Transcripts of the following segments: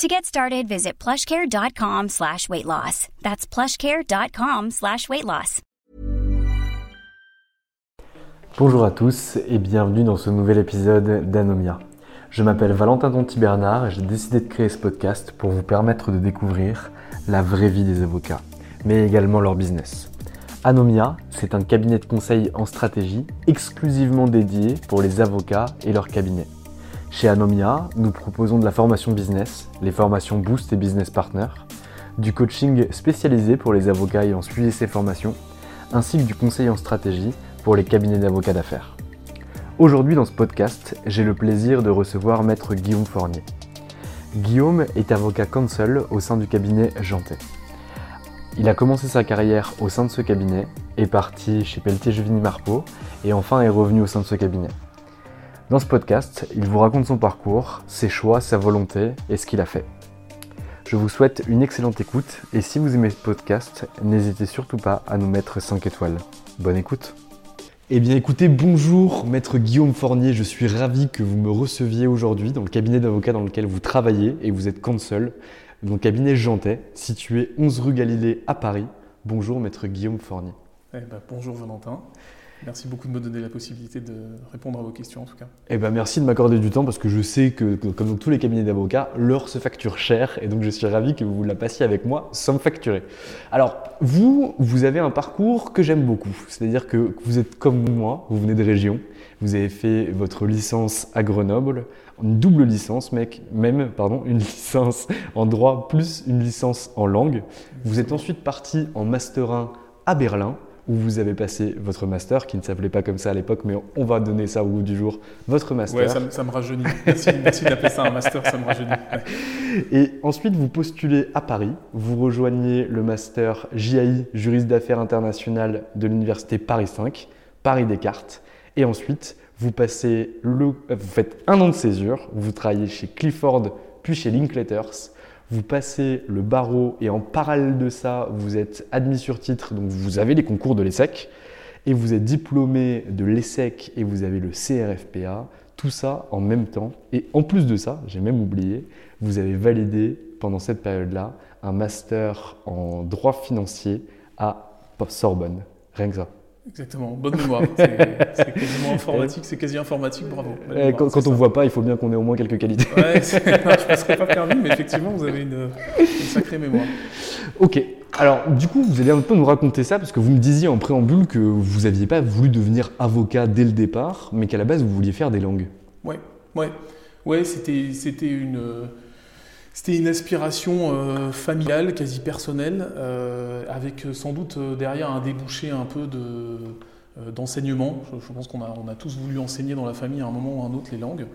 To get started, visit plushcare.com slash weight loss. That's plushcare.com slash weight loss. Bonjour à tous et bienvenue dans ce nouvel épisode d'Anomia. Je m'appelle Valentin Tonti Bernard et j'ai décidé de créer ce podcast pour vous permettre de découvrir la vraie vie des avocats, mais également leur business. Anomia, c'est un cabinet de conseil en stratégie exclusivement dédié pour les avocats et leurs cabinets. Chez Anomia, nous proposons de la formation business, les formations Boost et Business Partner, du coaching spécialisé pour les avocats ayant suivi ces formations, ainsi que du conseil en stratégie pour les cabinets d'avocats d'affaires. Aujourd'hui dans ce podcast, j'ai le plaisir de recevoir maître Guillaume Fournier. Guillaume est avocat counsel au sein du cabinet Jantet. Il a commencé sa carrière au sein de ce cabinet, est parti chez Pelletier Juvigny Marpeau et enfin est revenu au sein de ce cabinet. Dans ce podcast, il vous raconte son parcours, ses choix, sa volonté et ce qu'il a fait. Je vous souhaite une excellente écoute et si vous aimez ce podcast, n'hésitez surtout pas à nous mettre 5 étoiles. Bonne écoute eh bien écoutez, bonjour maître Guillaume Fournier, je suis ravi que vous me receviez aujourd'hui dans le cabinet d'avocat dans lequel vous travaillez et vous êtes counsel, mon cabinet Jantais, situé 11 rue Galilée à Paris. Bonjour maître Guillaume Fournier. Eh ben, bonjour Valentin. Merci beaucoup de me donner la possibilité de répondre à vos questions en tout cas. Eh ben merci de m'accorder du temps parce que je sais que, comme dans tous les cabinets d'avocats, l'heure se facture cher et donc je suis ravi que vous la passiez avec moi sans me facturer. Alors vous, vous avez un parcours que j'aime beaucoup, c'est-à-dire que vous êtes comme moi, vous venez de région, vous avez fait votre licence à Grenoble, une double licence, mec, même, pardon, une licence en droit plus une licence en langue. Vous êtes ensuite parti en master 1 à Berlin où vous avez passé votre master, qui ne s'appelait pas comme ça à l'époque, mais on va donner ça au bout du jour, votre master. Ouais, ça, ça me rajeunit. Merci, merci d'appeler ça un master, ça me rajeunit. Et ensuite, vous postulez à Paris, vous rejoignez le master JAI, juriste d'affaires internationales de l'université Paris 5, Paris Descartes, et ensuite, vous passez le, vous faites un an de césure, vous travaillez chez Clifford, puis chez Linklaters, vous passez le barreau et en parallèle de ça, vous êtes admis sur titre, donc vous avez les concours de l'ESSEC, et vous êtes diplômé de l'ESSEC et vous avez le CRFPA, tout ça en même temps. Et en plus de ça, j'ai même oublié, vous avez validé pendant cette période-là un master en droit financier à Sorbonne. Rien que ça. Exactement, bonne mémoire. C'est quasiment informatique, c'est quasi informatique, bravo. Eh, quand, on ne voit pas, il faut bien qu'on ait au moins quelques qualités. Ouais, je ne passerai pas permis, mais effectivement, vous avez une, une, sacrée mémoire. Ok, alors du coup, vous allez un peu nous raconter ça, parce que vous me disiez en préambule que vous n'aviez pas voulu devenir avocat dès le départ, mais qu'à la base, vous vouliez faire des langues. Ouais, ouais. Ouais, c'était une c'était une aspiration euh, familiale, quasi personnelle, euh, avec sans doute euh, derrière un débouché un peu de, d'enseignement. Je, pense qu'on a, on a tous voulu enseigner dans la famille à un moment ou à un autre les langues.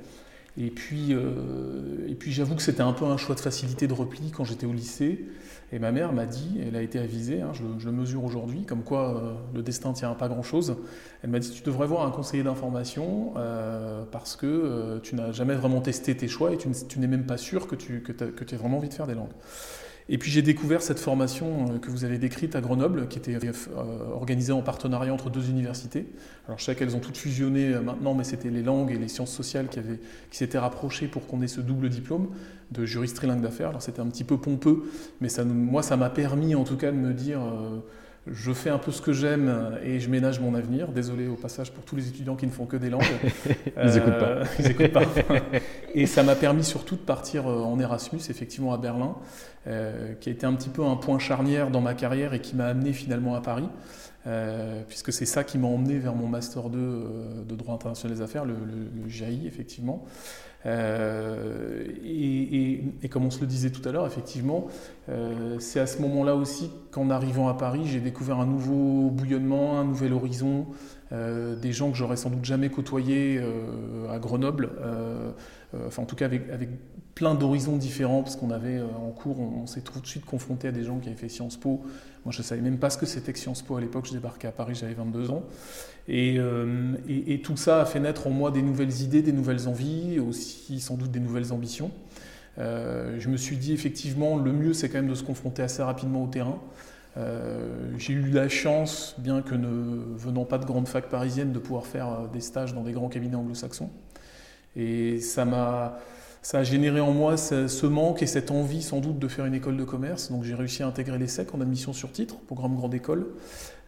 Et puis, et puis j'avoue que c'était un peu un choix de facilité de repli quand j'étais au lycée. Et ma mère m'a dit, elle a été avisée, hein, je, mesure aujourd'hui, comme quoi euh, le destin tient à pas grand-chose. Elle m'a dit, tu devrais voir un conseiller d'information euh, parce que euh, tu n'as jamais vraiment testé tes choix et tu, n'es même pas sûr que tu que, que aies vraiment envie de faire des langues. Et puis j'ai découvert cette formation que vous avez décrite à Grenoble, qui était organisée en partenariat entre deux universités. Alors je sais qu'elles ont toutes fusionné maintenant, mais c'était les langues et les sciences sociales qui, qui s'étaient rapprochées pour qu'on ait ce double diplôme de juriste trilingue d'affaires. Alors c'était un petit peu pompeux, mais ça, moi ça m'a permis en tout cas de me dire je fais un peu ce que j'aime et je ménage mon avenir. Désolé au passage pour tous les étudiants qui ne font que des langues. ils n'écoutent pas. ils n'écoutent pas. et ça m'a permis surtout de partir euh, en Erasmus, effectivement à Berlin, euh, qui a été un petit peu un point charnière dans ma carrière et qui m'a amené finalement à Paris. Euh, puisque c'est ça qui m'a emmené vers mon Master 2 de droit international des affaires, le, le, le GAI, effectivement. Euh, et, comme on se le disait tout à l'heure, effectivement, euh, c'est à ce moment-là aussi qu'en arrivant à Paris, j'ai découvert un nouveau bouillonnement, un nouvel horizon, euh, des gens que j'aurais sans doute jamais côtoyés à Grenoble, enfin en tout cas avec, plein d'horizons différents, parce qu'on avait en cours, on, s'est tout de suite confronté à des gens qui avaient fait Sciences Po. Moi, je ne savais même pas ce que c'était que Sciences Po à l'époque, je débarquais à Paris, j'avais 22 ans. Euh, et, tout ça a fait naître en moi des nouvelles idées, des nouvelles envies, aussi sans doute des nouvelles ambitions. Euh, je me suis dit effectivement, le mieux c'est quand même de se confronter assez rapidement au terrain. Euh, j'ai eu la chance, bien que ne venant pas de grande fac parisienne, de pouvoir faire des stages dans des grands cabinets anglo-saxons. Et ça m'a ça a généré en moi ce, manque et cette envie sans doute de faire une école de commerce. Donc j'ai réussi à intégrer l'ESSEC en admission sur titre, programme grande école.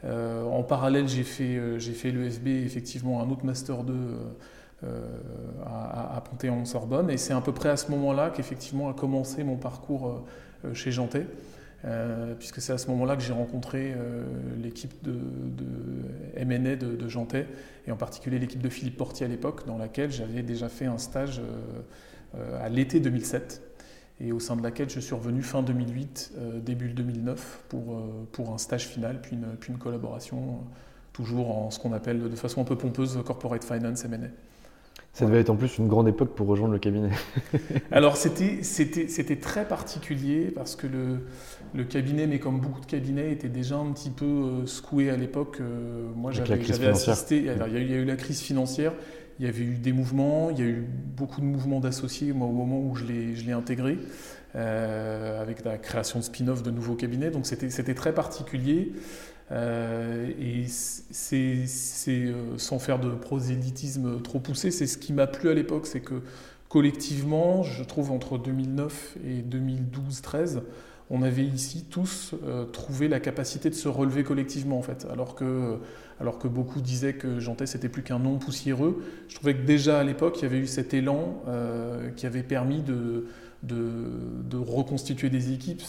Euh, en parallèle, j'ai fait, euh, l'EFB, effectivement, un autre Master 2 euh, à, à Panthéon-Sorbonne. Et c'est à peu près à ce moment-là qu'effectivement a commencé mon parcours chez Jantet. Puisque c'est à ce moment-là que j'ai rencontré l'équipe de, de MNA de, de, Jantet, et en particulier l'équipe de Philippe Portier à l'époque, dans laquelle j'avais déjà fait un stage à l'été 2007 et au sein de laquelle je suis revenu fin 2008, euh, début 2009 pour, euh, pour un stage final, puis une, puis une collaboration, euh, toujours en ce qu'on appelle de façon un peu pompeuse Corporate Finance M&A. Ça devait être en plus une grande époque pour rejoindre le cabinet. Alors c'était très particulier parce que le, le, cabinet, mais comme beaucoup de cabinets, était déjà un petit peu secoué à l'époque. moi j'avais assisté, il y, a, il y a eu la crise financière, il y avait eu des mouvements, il y a eu beaucoup de mouvements d'associés moi, au moment où je l'ai intégré, euh, avec la création de spin-off de nouveaux cabinets. Donc c'était très particulier. Euh, et c'est, euh, sans faire de prosélytisme trop poussé, c'est ce qui m'a plu à l'époque, c'est que collectivement, je trouve entre 2009 et 2012-13, on avait ici tous euh, trouvé la capacité de se relever collectivement en fait, alors que, beaucoup disaient que Jantet c'était plus qu'un nom poussiéreux. Je trouvais que déjà à l'époque il y avait eu cet élan euh, qui avait permis de, de, reconstituer des équipes.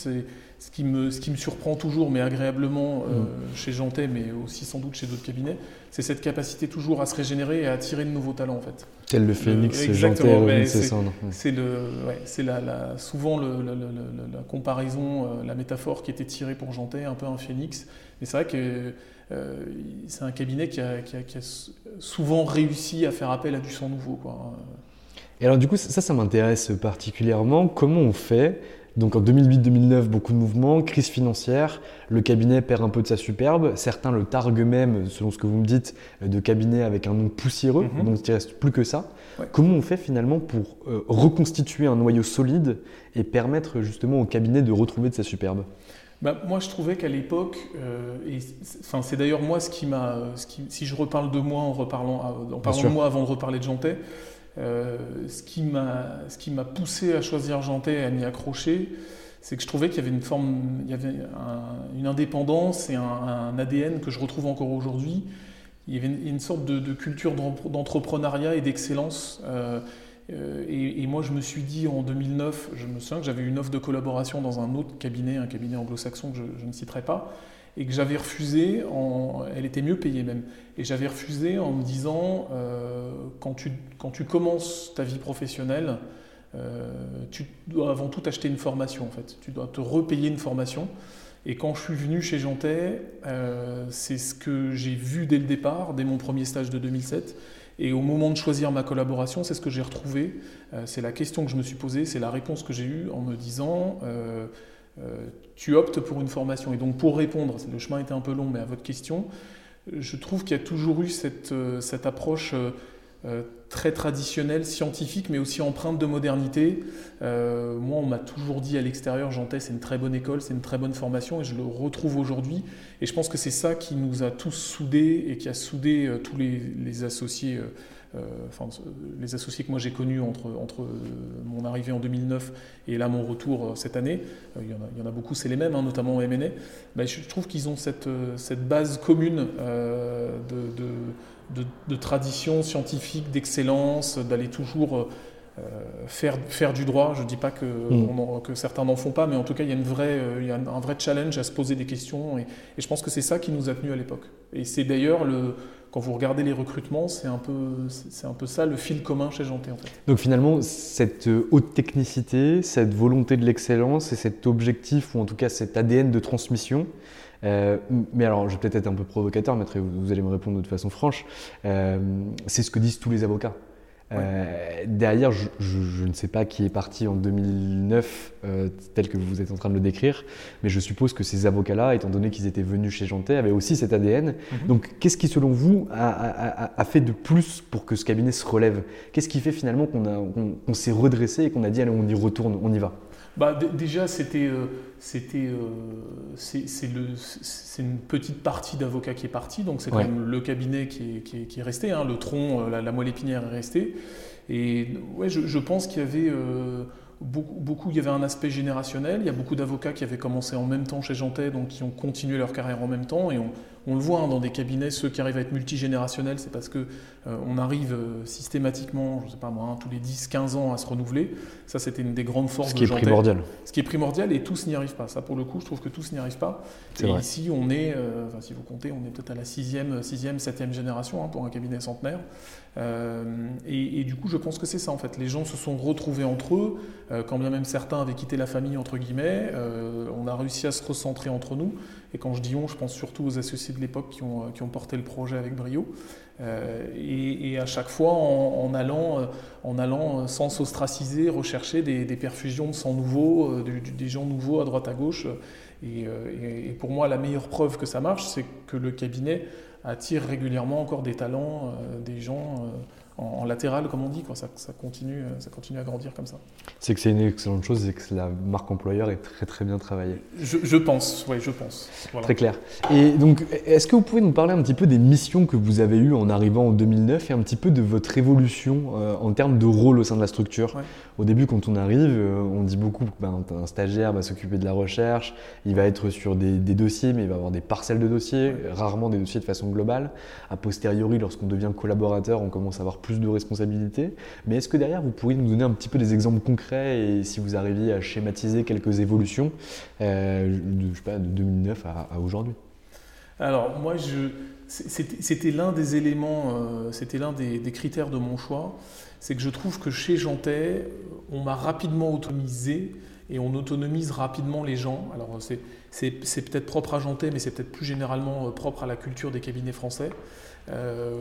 Ce qui, me, ce qui me surprend toujours, mais agréablement euh, mm. chez Jantet, mais aussi sans doute chez d'autres cabinets, c'est cette capacité toujours à se régénérer et à attirer de nouveaux talents en fait. Tel le phénix, Jantet, c'est le, c'est la, souvent la comparaison, euh, la métaphore qui était tirée pour Jantet, un peu un phénix. Mais c'est vrai que euh, c'est un cabinet qui a, qui, a, qui a, souvent réussi à faire appel à du sang nouveau. Quoi. Et alors du coup, ça, ça m'intéresse particulièrement. Comment on fait donc en 2008-2009, beaucoup de mouvements, crise financière, le cabinet perd un peu de sa superbe, certains le targuent même, selon ce que vous me dites, de cabinet avec un nom poussiéreux, mhm. donc il ne reste plus que ça. Comment on fait finalement pour euh, reconstituer un noyau solide et permettre justement au cabinet de retrouver de sa superbe? Bah, moi, je trouvais qu'à l'époque, euh, enfin, c'est d'ailleurs moi ce qui m'a, si je reparle de moi en reparlant, en parlant de moi avant de reparler de Jantet, euh, ce qui m'a poussé à choisir Jantet et à m'y accrocher, c'est que je trouvais qu'il y avait une forme, il y avait une indépendance et un, ADN que je retrouve encore aujourd'hui. Il y avait une, sorte de, culture d'entrepreneuriat et d'excellence. Euh, euh, et, moi, je me suis dit en 2009, je me souviens que j'avais une offre de collaboration dans un autre cabinet, un cabinet anglo-saxon que je, ne citerai pas, et que j'avais refusé, elle était mieux payée même, et j'avais refusé en me disant, euh, quand, tu, quand tu commences ta vie professionnelle, euh, tu dois avant tout acheter une formation en fait, tu dois te repayer une formation. Et quand je suis venu chez Jantet, euh, c'est ce que j'ai vu dès le départ, dès mon premier stage de 2007. Et au moment de choisir ma collaboration, c'est ce que j'ai retrouvé. c'est la question que je me suis posée, c'est la réponse que j'ai eue en me disant tu optes pour une formation. Et donc pour répondre, le chemin était un peu long, mais à votre question, je trouve qu'il y a toujours eu cette, euh, approche très traditionnelle, scientifique, mais aussi empreinte de modernité. moi, on m'a toujours dit à l'extérieur, Jantais, c'est une très bonne école, c'est une très bonne formation, et je le retrouve aujourd'hui. Et je pense que c'est ça qui nous a tous soudés et qui a soudé tous les, associés. Enfin, les associés que moi j'ai connus entre, entre mon arrivée en 2009 et là mon retour cette année, il y, en a, il y en a beaucoup, c'est les mêmes, hein, notamment au MNA, ben, je trouve qu'ils ont cette, cette, base commune de de, tradition scientifique, d'excellence, d'aller toujours euh, faire, faire du droit. Je ne dis pas que, mm. que certains n'en font pas, mais en tout cas, il y a, une vraie, euh, il y a un vrai challenge à se poser des questions. Et, je pense que c'est ça qui nous a tenus à l'époque. Et c'est d'ailleurs, le, quand vous regardez les recrutements, c'est un, peu, c'est un peu ça le fil commun chez Janté. En fait. Donc finalement, cette haute technicité, cette volonté de l'excellence et cet objectif, ou en tout cas cet ADN de transmission, euh, mais alors, je vais peut-être être un peu provocateur, mais vous, allez me répondre de façon franche. Euh, c'est ce que disent tous les avocats. Euh, derrière, je, ne sais pas qui est parti en 2009, tel que vous êtes en train de le décrire, mais je suppose que ces avocats-là, étant donné qu'ils étaient venus chez Jantet, avaient aussi cet ADN. Mhm. Donc, qu'est-ce qui, selon vous, a, fait de plus pour que ce cabinet se relève? Qu'est-ce qui fait finalement qu'on s'est redressé et qu'on a dit, allez, on y retourne, on y va? Bah, Déjà, c'était c'était euh, c'est une petite partie d'avocats qui est partie, donc c'est quand même le cabinet qui est, qui est, resté, hein, le tronc, euh, la, moelle épinière est restée. Et ouais, je, je pense qu'il y avait euh, beaucoup, beaucoup, il y avait un aspect générationnel. Il y a beaucoup d'avocats qui avaient commencé en même temps chez Jantet, donc qui ont continué leur carrière en même temps, et on, on le voit hein, dans des cabinets, ceux qui arrivent à être multigénérationnels, c'est parce que euh, on arrive euh, systématiquement, je ne sais pas moi, hein, tous les 10-15 ans à se renouveler. Ça, c'était une des grandes forces Ce qui est primordial. Ce qui est primordial, et tous n'y arrivent pas. Ça, pour le coup, je trouve que tous n'y arrivent pas. Et ici, on est, euh, si vous comptez, on est peut-être à la 6e, 6e, 7e génération hein, pour un cabinet centenaire. et, du coup, je pense que c'est ça en fait. Les gens se sont retrouvés entre eux, quand bien même certains avaient quitté la famille, entre guillemets. on a réussi à se recentrer entre nous. Et quand je dis on, je pense surtout aux associés de l'époque qui ont, ont, porté le projet avec brio. Euh, et, à chaque fois, en, allant, euh, en allant euh, sans s'ostraciser, rechercher des, perfusions de sang nouveaux, des gens nouveaux à droite à gauche. Et, pour moi, la meilleure preuve que ça marche, c'est que le cabinet attire régulièrement encore des talents, des gens en, latéral, comme on dit. Quoi. Ça, ça, continue, euh, ça continue à grandir comme ça. C'est que c'est une excellente chose et que la marque employeur est très très bien travaillée. Je, pense, oui, je pense. Très clair. Et donc, est-ce que vous pouvez nous parler un petit peu des missions que vous avez eues en arrivant en 2009 et un petit peu de votre évolution euh, en termes de rôle au sein de la structure? Au début, quand on arrive, euh, on dit beaucoup ben, un stagiaire va s'occuper de la recherche, il va être sur des, dossiers, mais il va avoir des parcelles de dossiers, rarement des dossiers de façon globale. A posteriori, lorsqu'on devient collaborateur, on commence à avoir plus de responsabilités. Mais est-ce que derrière, vous pourriez nous donner un petit peu des exemples concrets et si vous arriviez à schématiser quelques évolutions euh, de, sais pas, de 2009 à, aujourd'hui? Alors, moi, c'était l'un des éléments, euh, c'était l'un des, critères de mon choix. C'est que je trouve que chez Jantet, on m'a rapidement autonomisé et on autonomise rapidement les gens. Alors, c'est peut-être propre à Jantet, mais c'est peut-être plus généralement euh, propre à la culture des cabinets français. Euh,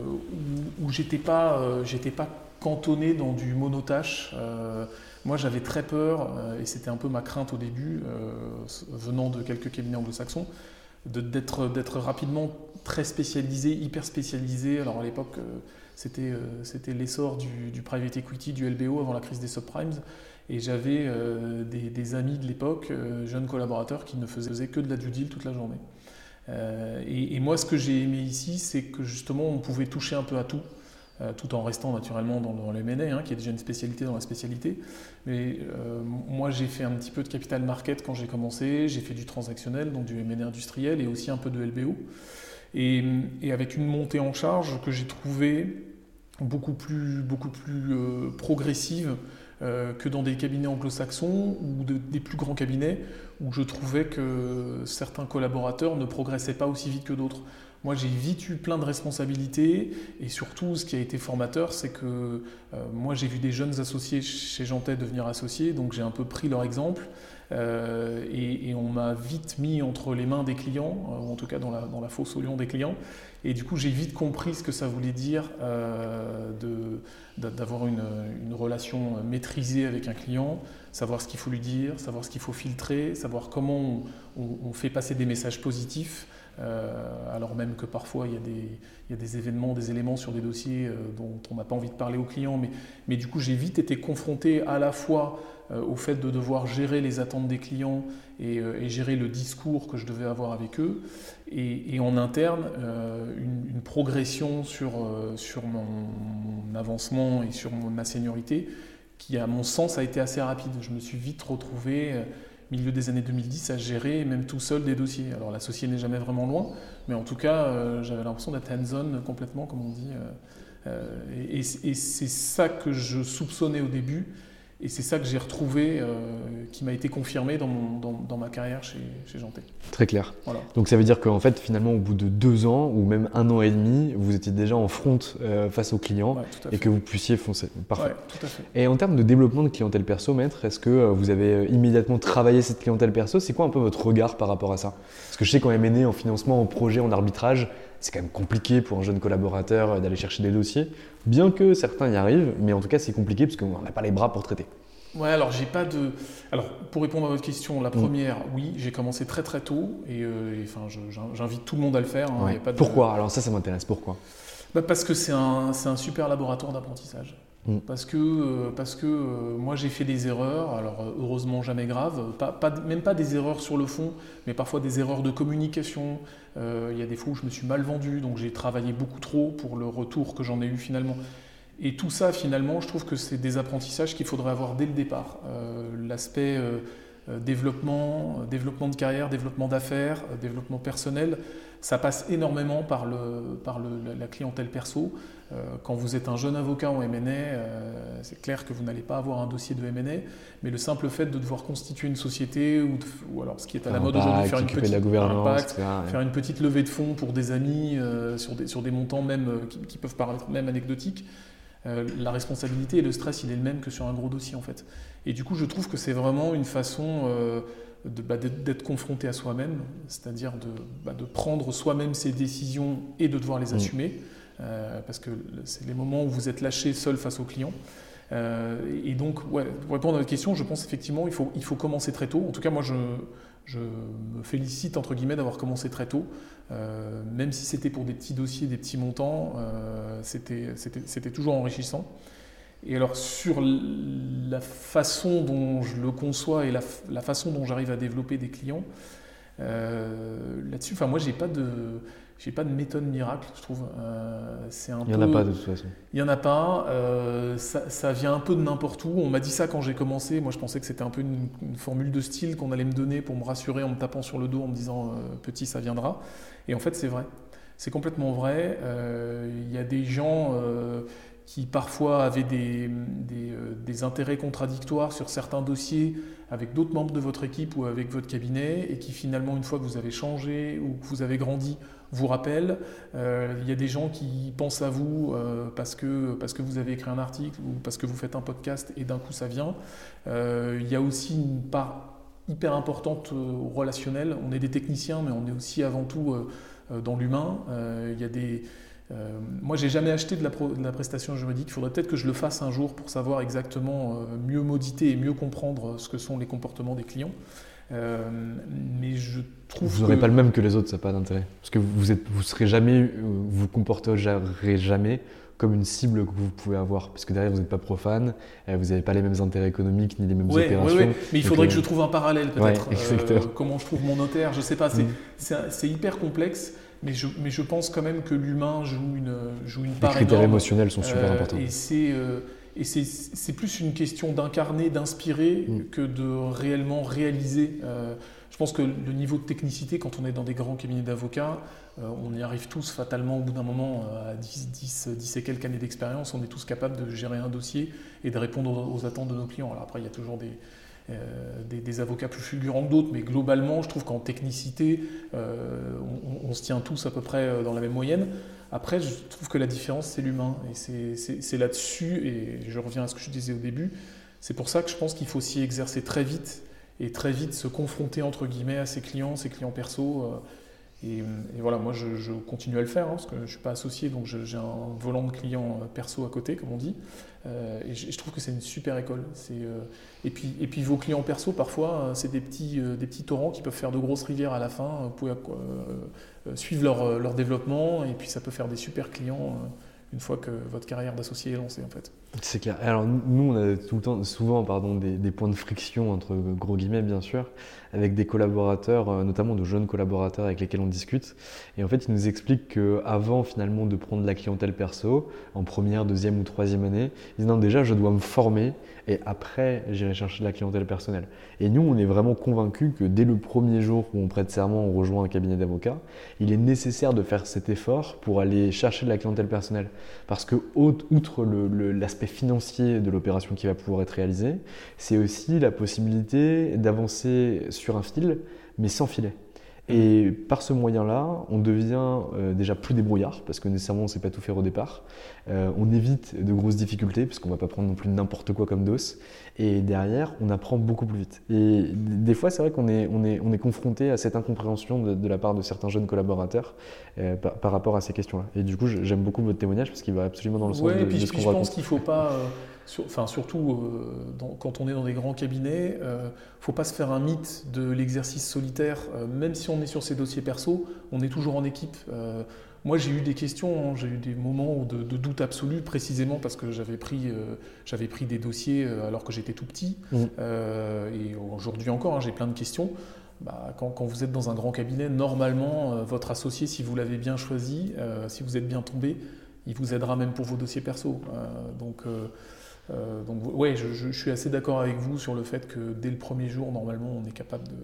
où, j'étais pas, euh, pas cantonné dans du monotâche. Euh, moi, j'avais très peur, et c'était un peu ma crainte au début, venant de quelques cabinets anglo-saxons, d'être, rapidement très spécialisé, hyper spécialisé. Alors à l'époque, c'était, l'essor du, private equity, du LBO avant la crise des subprimes. Et j'avais des, des, amis de l'époque, jeunes collaborateurs, qui ne faisaient que de la due deal toute la journée. Euh, et, moi, ce que j'ai aimé ici, c'est que justement, on pouvait toucher un peu à tout, euh, tout en restant naturellement dans, dans le M&A, hein, qui est déjà une spécialité dans la spécialité. Mais euh, moi, j'ai fait un petit peu de capital market quand j'ai commencé, j'ai fait du transactionnel, donc du M&A industriel, et aussi un peu de LBO. Et, avec une montée en charge que j'ai trouvée beaucoup plus, beaucoup plus progressive que dans des cabinets anglo-saxons ou des plus grands cabinets où je trouvais que certains collaborateurs ne progressaient pas aussi vite que d'autres. Moi, j'ai vite eu plein de responsabilités et surtout, ce qui a été formateur, c'est que euh, moi, j'ai vu des jeunes associés chez Jantet devenir associés, donc j'ai un peu pris leur exemple euh, et, on m'a vite mis entre les mains des clients, ou en tout cas dans la, dans la fosse au lion des clients. Et du coup, j'ai vite compris ce que ça voulait dire euh, d'avoir une, relation maîtrisée avec un client, savoir ce qu'il faut lui dire, savoir ce qu'il faut filtrer, savoir comment on, fait passer des messages positifs, alors même que parfois il y, a des, événements, des éléments sur des dossiers dont on n'a pas envie de parler aux clients, mais, du coup j'ai vite été confronté à la fois au fait de devoir gérer les attentes des clients et, gérer le discours que je devais avoir avec eux, et, en interne une, progression sur, mon, avancement et sur ma seniorité qui à mon sens a été assez rapide. Je me suis vite retrouvé euh, milieu des années 2010 à gérer même tout seul des dossiers. Alors l'associé n'est jamais vraiment loin, mais en tout cas euh, j'avais l'impression d'être hands-on complètement comme on dit. Euh, et, et c'est ça que je soupçonnais au début et c'est ça que j'ai retrouvé, euh, qui m'a été confirmé dans, mon, dans, dans, ma carrière chez, chez Janté. Très clair. Voilà. Donc ça veut dire qu'en fait, finalement, au bout de deux ans ou même un an et demi, vous étiez déjà en front euh, face aux clients ouais, et que vous puissiez foncer. Parfait. Ouais, tout à fait. Et en termes de développement de clientèle perso, maître, est-ce que euh, vous avez immédiatement travaillé cette clientèle perso? C'est quoi un peu votre regard par rapport à ça? Parce que je sais qu'en M&A, en financement, en projet, en arbitrage, c'est quand même compliqué pour un jeune collaborateur d'aller chercher des dossiers, bien que certains y arrivent, mais en tout cas c'est compliqué parce qu'on n'a pas les bras pour traiter. Ouais, alors j'ai pas de. Alors pour répondre à votre question, la première, mmh. oui, j'ai commencé très très tôt et, euh, et enfin, j'invite tout le monde à le faire. Hein, ouais. y a pas de... Pourquoi? Alors ça, ça m'intéresse. Pourquoi? Bah Parce que c'est un, un super laboratoire d'apprentissage. Mmh. Parce que, euh, parce que euh, moi j'ai fait des erreurs, alors heureusement jamais graves, pas, pas, même pas des erreurs sur le fond, mais parfois des erreurs de communication. Euh, il y a des fois où je me suis mal vendu, donc j'ai travaillé beaucoup trop pour le retour que j'en ai eu finalement. Et tout ça, finalement, je trouve que c'est des apprentissages qu'il faudrait avoir dès le départ. Euh, L'aspect euh, développement, développement de carrière, développement d'affaires, développement personnel, ça passe énormément par, le, par le, la clientèle perso. Euh, quand vous êtes un jeune avocat en M&A, euh, c'est clair que vous n'allez pas avoir un dossier de M&A, mais le simple fait de devoir constituer une société ou, de, ou alors ce qui est à la mode aujourd'hui, faire une petite impact, ouais. faire une petite levée de fonds pour des amis euh, sur, des, sur des montants même qui, qui peuvent paraître même anecdotiques. Euh, la responsabilité et le stress, il est le même que sur un gros dossier en fait. Et du coup, je trouve que c'est vraiment une façon bah, d'être confronté à soi-même, c'est-à-dire de, bah, de, prendre soi-même ses décisions et de devoir les assumer, mmh. Euh, parce que c'est les moments où vous êtes lâché seul face au client. Euh, et donc, pour répondre à votre question, je pense effectivement il faut, il faut commencer très tôt. En tout cas, moi, je, me félicite entre guillemets d'avoir commencé très tôt, euh, même si c'était pour des petits dossiers, des petits montants, euh, c'était toujours enrichissant. Et alors sur la façon dont je le conçois et la, la façon dont j'arrive à développer des clients, là-dessus, enfin moi j'ai pas de j'ai pas de méthode miracle, je trouve. Euh, c'est un il n'y en a pas de toute façon. Il n'y en a pas. Euh, ça, ça, vient un peu de n'importe où. On m'a dit ça quand j'ai commencé. Moi, je pensais que c'était un peu une, une, formule de style qu'on allait me donner pour me rassurer en me tapant sur le dos en me disant euh, petit, ça viendra. Et en fait, c'est vrai. C'est complètement vrai. Il y a des gens qui parfois avaient des, euh, des, intérêts contradictoires sur certains dossiers avec d'autres membres de votre équipe ou avec votre cabinet et qui finalement, une fois que vous avez changé ou que vous avez grandi, vous rappellent. Euh, il y a des gens qui pensent à vous euh, parce, que, parce que vous avez écrit un article ou parce que vous faites un podcast et d'un coup ça vient. Il y a aussi une part hyper importante au relationnel. On est des techniciens, mais on est aussi avant tout dans l'humain. il y a des euh, moi, j'ai jamais acheté de la, pro, de la, prestation juridique. Il faudrait peut-être que je le fasse un jour pour savoir exactement euh, mieux mauditer et mieux comprendre ce que sont les comportements des clients. Euh, mais je trouve vous n'aurez que... pas le même que les autres, ça n'a pas d'intérêt. Parce que vous êtes, vous serez jamais, vous comporterez jamais comme une cible que vous pouvez avoir, parce que derrière vous n'êtes pas profane, vous n'avez pas les mêmes intérêts économiques ni les mêmes ouais, opérations. Ouais, ouais. Mais il faudrait que je trouve un parallèle peut-être. Euh, comment je trouve mon notaire, je sais pas. C'est mm. hyper complexe. Mais je, mais je, pense quand même que l'humain joue une, joue une part Les critères énorme. émotionnels sont super euh, importants. Et c'est euh, et c'est plus une question d'incarner, d'inspirer mm. que de réellement réaliser. Euh, je pense que le niveau de technicité, quand on est dans des grands cabinets d'avocats, euh, on y arrive tous fatalement au bout d'un moment, à 10, 10, 10 et quelques années d'expérience, on est tous capables de gérer un dossier et de répondre aux, aux attentes de nos clients. Alors après, il y a toujours des, euh, des, avocats plus fulgurants que d'autres, mais globalement, je trouve qu'en technicité, euh, on, se tient tous à peu près dans la même moyenne. Après, je trouve que la différence, c'est l'humain, et c'est là-dessus, et je reviens à ce que je disais au début, c'est pour ça que je pense qu'il faut s'y exercer très vite, et très vite se confronter, entre guillemets, à ses clients, ses clients perso, Et, voilà, moi je, continue à le faire hein, parce que je ne suis pas associé, donc j'ai un volant de client perso à côté, comme on dit. et je, trouve que c'est une super école. et, puis, et puis vos clients perso, parfois, c'est des petits, des petits torrents qui peuvent faire de grosses rivières à la fin. Vous pouvez suivre leur, leur, développement et puis ça peut faire des super clients une fois que votre carrière d'associé est lancée en fait. C'est clair. Alors nous, on a tout le temps, souvent pardon, des, points de friction entre gros guillemets bien sûr, avec des collaborateurs, euh, notamment de jeunes collaborateurs avec lesquels on discute. Et en fait, ils nous expliquent qu'avant finalement de prendre la clientèle perso, en première, deuxième ou troisième année, ils disent non déjà je dois me former et après j'irai chercher la clientèle personnelle. Et nous, on est vraiment convaincus que dès le premier jour où on prête serment, on rejoint un cabinet d'avocats, il est nécessaire de faire cet effort pour aller chercher de la clientèle personnelle. Parce que outre l'aspect financier de l'opération qui va pouvoir être réalisée, c'est aussi la possibilité d'avancer sur un fil, mais sans filet. Et par ce moyen-là, on devient euh, déjà plus débrouillard, parce que nécessairement on ne sait pas tout faire au départ. Euh, on évite de grosses difficultés, puisqu'on ne va pas prendre non plus n'importe quoi comme dos. Et derrière, on apprend beaucoup plus vite. Et des fois, c'est vrai qu'on est, on est, on est confronté à cette incompréhension de, la part de certains jeunes collaborateurs euh, par, rapport à ces questions-là. Et du coup, j'aime beaucoup votre témoignage, parce qu'il va absolument dans le sens de, et puis, ce qu'on Je pense qu'il ne faut pas enfin, surtout euh, quand on est dans des grands cabinets, il euh, ne faut pas se faire un mythe de l'exercice solitaire. Euh, même si on est sur ses dossiers perso, on est toujours en équipe. moi, j'ai eu des questions, hein, j'ai eu des moments de, doute absolu, précisément parce que j'avais pris, j'avais pris des dossiers alors que j'étais tout petit. Mmh. et aujourd'hui encore, hein, j'ai plein de questions. Bah, quand, quand, vous êtes dans un grand cabinet, normalement, votre associé, si vous l'avez bien choisi, si vous êtes bien tombé, il vous aidera même pour vos dossiers perso. donc, donc ouais, je, je, suis assez d'accord avec vous sur le fait que dès le premier jour, normalement, on est capable de,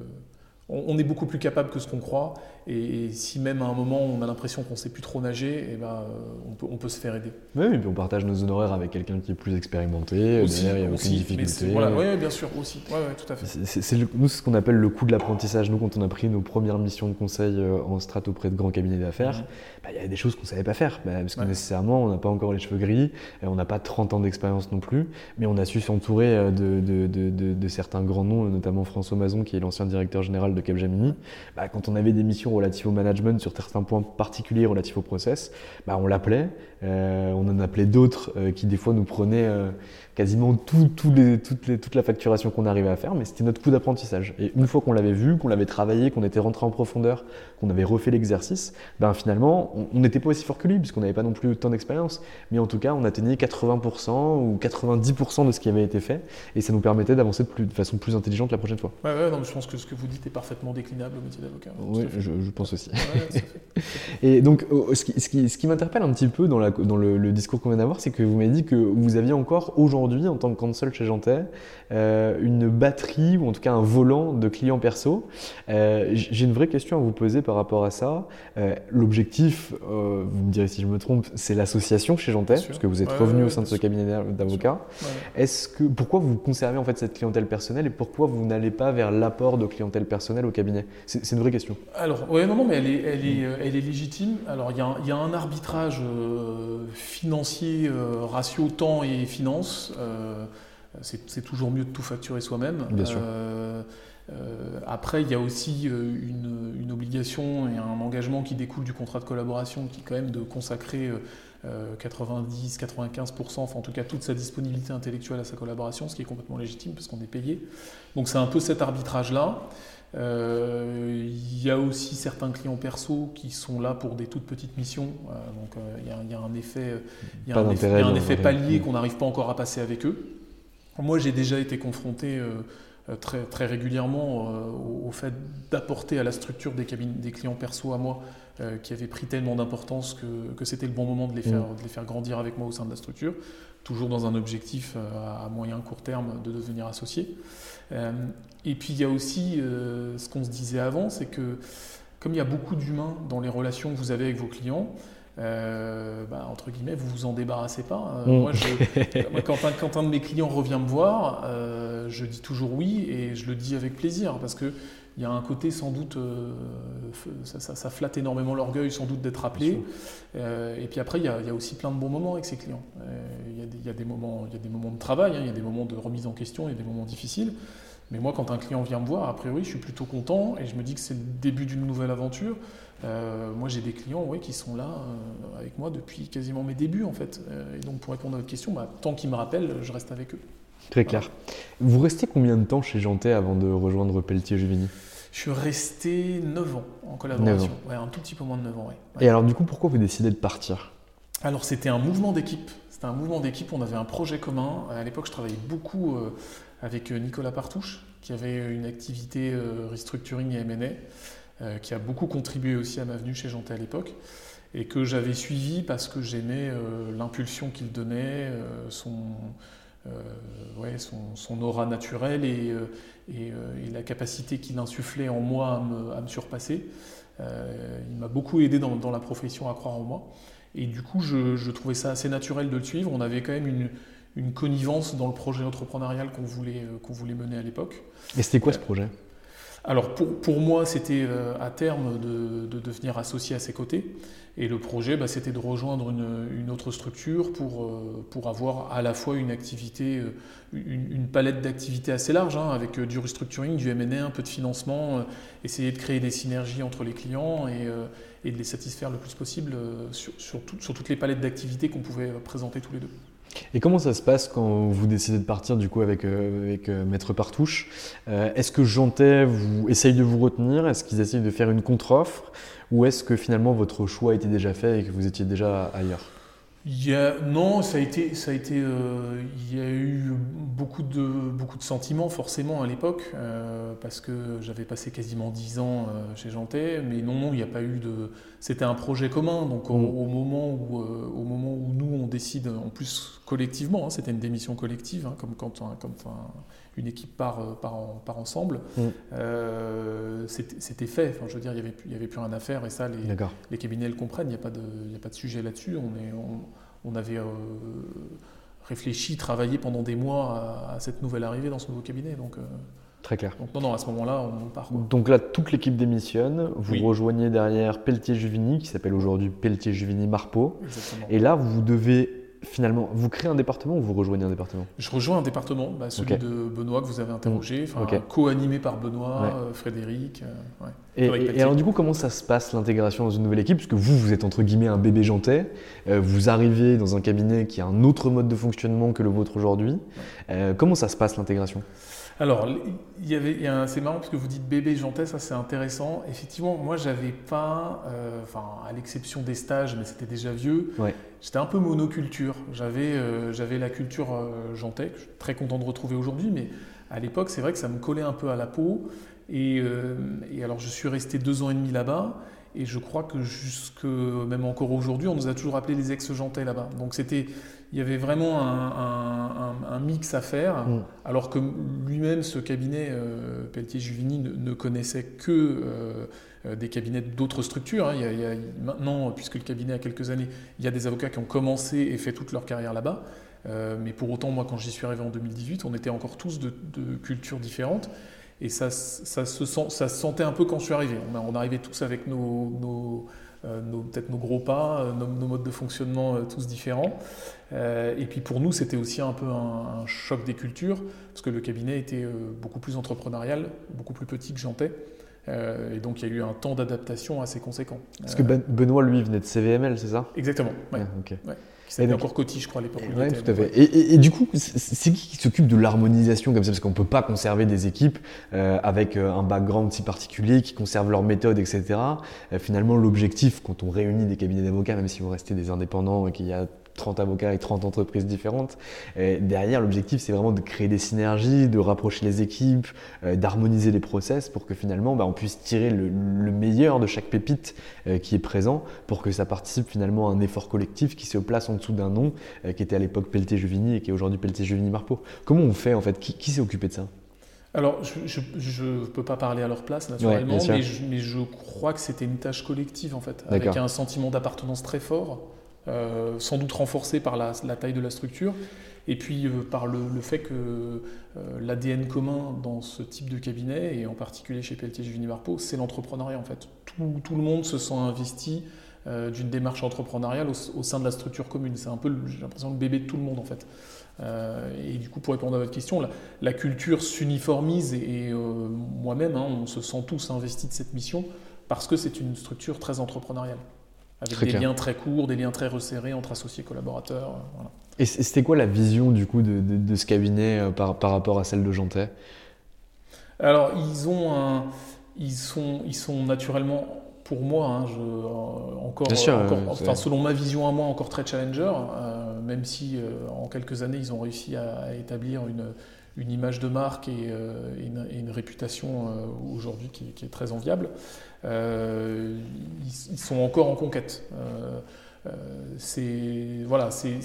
on, est beaucoup plus capable que ce qu'on croit. Et, si même à un moment on a l'impression qu'on ne sait plus trop nager, eh ben, euh, on, peut, se faire aider. Oui, et puis on partage nos honoraires avec quelqu'un qui est plus expérimenté. Aussi, derrière, il n'y a aucune difficulté. oui, bien sûr, aussi. Ouais, tout à fait. C'est, nous, ce qu'on appelle le coût de l'apprentissage. Nous, quand on a pris nos premières missions de conseil euh, en strat auprès de grands cabinets d'affaires, mhm. bah, il y a des choses qu'on ne savait pas faire. Bah, parce que nécessairement, on n'a pas encore les cheveux gris, et on n'a pas 30 ans d'expérience non plus. Mais on a su s'entourer euh, de, de, de certains grands noms, notamment François Mazon, qui est l'ancien directeur général de Capgemini, bah, quand on avait des missions relatives au management sur certains points particuliers relatifs au process, bah, on l'appelait. Euh, on en appelait d'autres euh, qui des fois nous prenaient euh, quasiment tout, les, toutes les, toute la facturation qu'on arrivait à faire, mais c'était notre coup d'apprentissage. Et une fois qu'on l'avait vu, qu'on l'avait travaillé, qu'on était rentré en profondeur, qu'on avait refait l'exercice, ben finalement, on n'était pas aussi fort que lui, puisqu'on n'avait pas non plus tant d'expérience. Mais en tout cas, on atteignait 80% ou 90% de ce qui avait été fait, et ça nous permettait d'avancer de, de, façon plus intelligente la prochaine fois. Ouais, ouais, non, je pense que ce que vous dites est parfaitement déclinable au métier d'avocat. Oui, je, pense aussi. et donc, oh, ce qui, ce qui, ce qui m'interpelle un petit peu dans, la, dans le, le discours qu'on vient d'avoir, c'est que vous m'avez dit que vous aviez encore aujourd'hui en tant que console chez Jantet, euh, une batterie ou en tout cas un volant de clients perso. Euh, j'ai une vraie question à vous poser par rapport à ça. Euh, l'objectif, vous me direz si je me trompe, c'est l'association chez Jantet, parce que vous êtes revenu au sein de ce cabinet d'avocats. Est-ce que pourquoi vous conservez en fait cette clientèle personnelle et pourquoi vous n'allez pas vers l'apport de clientèle personnelle au cabinet? C'est une vraie question. Alors, oui, non, non, mais elle est, elle est, elle est légitime. Alors, il y, y, a un arbitrage financier, ratio temps et finance. Euh, c'est toujours mieux de tout facturer soi-même. Euh, euh, après, il y a aussi une, obligation et un engagement qui découle du contrat de collaboration qui est quand même de consacrer 90-95%, enfin en tout cas toute sa disponibilité intellectuelle à sa collaboration, ce qui est complètement légitime parce qu'on est payé. Donc c'est un peu cet arbitrage-là. Il y a aussi certains clients perso qui sont là pour des toutes petites missions. donc il y, a un effet, y a un effet, un effet palier qu'on n'arrive pas encore à passer avec eux. Moi, j'ai déjà été confronté euh, très, très régulièrement euh, au, fait d'apporter à la structure des, des clients perso à moi euh, qui avaient pris tellement d'importance que, que c'était le bon moment de les, faire, mm. de les faire grandir avec moi au sein de la structure, toujours dans un objectif à moyen court terme de devenir associé. et puis il y a aussi ce qu'on se disait avant, c'est que comme il y a beaucoup d'humains dans les relations que vous avez avec vos clients, euh, bah, entre guillemets, vous vous en débarrassez pas. Euh, mm. moi, quand, un, de mes clients revient me voir, euh, je dis toujours oui et je le dis avec plaisir parce que il y a un côté sans doute, ça, flatte énormément l'orgueil sans doute d'être appelé. et puis après, il y, a, aussi plein de bons moments avec ses clients. Il y, a des moments, il y a des moments de travail, hein, il y a des moments de remise en question, il y a des moments difficiles. Mais moi, quand un client vient me voir, a priori, je suis plutôt content et je me dis que c'est le début d'une nouvelle aventure. Euh, moi, j'ai des clients ouais, qui sont là euh, avec moi depuis quasiment mes débuts, en fait. Euh, et donc, pour répondre à votre question, bah, tant qu'ils me rappellent, je reste avec eux. Très clair. Vous restez combien de temps chez Jantet avant de rejoindre Pelletier-Juvigny? Je suis resté 9 ans en collaboration. Ouais, un tout petit peu moins de 9 ans, ouais. Et alors, du coup, pourquoi vous décidez de partir? Alors, c'était un mouvement d'équipe. C'était un mouvement d'équipe, on avait un projet commun. À l'époque, je travaillais beaucoup avec Nicolas Partouche, qui avait une activité restructuring et M&A. Euh, qui a beaucoup contribué aussi à ma venue chez Janté à l'époque, et que j'avais suivi parce que j'aimais euh, l'impulsion qu'il donnait, euh, son, ouais, son, aura naturelle et, et, la capacité qu'il insufflait en moi à me, surpasser. il m'a beaucoup aidé dans, la profession à croire en moi. Et du coup, je, trouvais ça assez naturel de le suivre. On avait quand même une, une connivence dans le projet entrepreneurial qu'on voulait, qu'on voulait mener à l'époque. Et c'était quoi ce projet? Alors pour, moi, c'était euh, à terme de, devenir associé à ses côtés. Et le projet, bah, c'était de rejoindre une, autre structure pour, euh, pour avoir à la fois une activité, euh, une, palette d'activités assez large, hein, avec du restructuring, du M&A, un peu de financement, essayer de créer des synergies entre les clients et, de les satisfaire le plus possible sur toutes les palettes d'activités qu'on pouvait présenter tous les deux. Et comment ça se passe quand vous décidez de partir du coup avec, euh, euh, Maître Partouche? Euh, Est-ce que Jantet vous essaye de vous retenir? Est-ce qu'ils essayent de faire une contre-offre? Ou est-ce que finalement votre choix était déjà fait et que vous étiez déjà ailleurs? Non, ça a été, ça a été, euh, il y a eu beaucoup de, beaucoup de sentiments forcément à l'époque, euh, parce que j'avais passé quasiment dix ans euh, chez Jantet, mais non, non, il n'y a pas eu de, c'était un projet commun, donc au, mm. moment où, au moment où nous on décide, en plus collectivement, hein, c'était une démission collective, hein, comme quand, comme, une équipe part, euh, par, ensemble, mm. euh, c'était fait. Enfin, je veux dire, il n'y avait, y avait plus rien à faire et ça, les, les cabinets le comprennent. Il n'y a, pas de, a pas de sujet là-dessus. On, est, on, avait euh, réfléchi, travaillé pendant des mois à, cette nouvelle arrivée dans ce nouveau cabinet. Donc, Très clair. Donc, non, non, à ce moment-là, on part. Donc là, toute l'équipe démissionne. Vous rejoignez derrière Pelletier-Juvigny, qui s'appelle aujourd'hui Pelletier-Juvigny-Marpeau. Et là, vous devez finalement, vous créez un département ou vous rejoignez un département? Je rejoins un département, bah, celui de Benoît que vous avez interrogé, co-animé par Benoît, euh, Frédéric. Euh, et, alors du coup, comment ça se passe l'intégration dans une nouvelle équipe? Parce que vous, vous êtes entre guillemets un bébé jantais, euh, vous arrivez dans un cabinet qui a un autre mode de fonctionnement que le vôtre aujourd'hui. comment ça se passe l'intégration? Alors, il y avait, c'est marrant parce que vous dites bébé jantais, ça c'est intéressant. Effectivement, moi j'avais pas, euh, enfin à l'exception des stages, mais c'était déjà vieux. J'étais un peu monoculture. J'avais, euh, j'avais la culture euh, jantais, que je suis très content de retrouver aujourd'hui, mais à l'époque c'est vrai que ça me collait un peu à la peau. Et, et alors je suis resté deux ans et demi là-bas. Et je crois que jusque, même encore aujourd'hui, on nous a toujours appelé les ex-jantais là-bas. Donc c'était, il y avait vraiment un, mix à faire, mm. alors que lui-même, ce cabinet, euh, Pelletier-Juvigny, ne, connaissait que euh, des cabinets d'autres structures. Hein. Il, y a, maintenant, puisque le cabinet a quelques années, il y a des avocats qui ont commencé et fait toute leur carrière là-bas. Euh, mais pour autant, moi, quand j'y suis arrivé en 2018, on était encore tous de, cultures différentes. Et ça, ça, se sent, ça se sentait un peu quand je suis arrivé. On, arrivait tous avec nos peut-être nos gros pas, euh, nos, modes de fonctionnement euh, tous différents. et puis pour nous, c'était aussi un peu un, choc des cultures, parce que le cabinet était beaucoup plus entrepreneurial, beaucoup plus petit que Jantais. et donc il y a eu un temps d'adaptation assez conséquent. Parce que ben, Benoît, lui, venait de CVML, c'est ça? Exactement. Ouais. ouais qui s'appelait encore Coty, je crois, à l'époque. Oui, tout à fait. Et, du coup, c'est qui qui s'occupe de l'harmonisation comme ça? Parce qu'on ne peut pas conserver des équipes euh, avec euh, un background si particulier, qui conservent leur méthode, etc. Euh, finalement, l'objectif, quand on réunit des cabinets d'avocats, même si vous restez des indépendants et qu'il y a 30 avocats et 30 entreprises différentes. derrière, l'objectif, c'est vraiment de créer des synergies, de rapprocher les équipes, euh, d'harmoniser les process pour que finalement, bah, on puisse tirer le, meilleur de chaque pépite euh, qui est présent pour que ça participe finalement à un effort collectif qui se place en dessous d'un nom euh, qui était à l'époque Pelletier-Juvigny et qui est aujourd'hui Pelletier-Juvigny-Marpeau. Comment on fait en fait? Qui, s'est occupé de ça? Alors, je ne peux pas parler à leur place, naturellement, mais, je, crois que c'était une tâche collective, en fait, avec un sentiment d'appartenance très fort. Euh, sans doute renforcé par la, taille de la structure, et puis euh, par le, fait que euh, l'ADN commun dans ce type de cabinet, et en particulier chez Pelletier Juvigny Marpeau, c'est l'entrepreneuriat en fait. Tout, le monde se sent investi d'une démarche entrepreneuriale au, sein de la structure commune. C'est un peu, j'ai l'impression, le bébé de tout le monde en fait. et du coup, pour répondre à votre question, la, culture s'uniformise et, moi-même, hein, on se sent tous investis de cette mission parce que c'est une structure très entrepreneuriale avec des liens très courts, des liens très resserrés entre associés collaborateurs. Et c'était quoi la vision du coup de, ce cabinet par, par, rapport à celle de Jantet? Alors, ils ont un, ils sont, ils sont naturellement, pour moi, hein, je, euh, encore, enfin, selon ma vision à moi, encore très challenger, euh, même si euh, en quelques années, ils ont réussi à, établir une, une, image de marque et, une, réputation aujourd'hui qui, qui, est très enviable. Ils, ils, sont encore en conquête. c'est voilà, c'est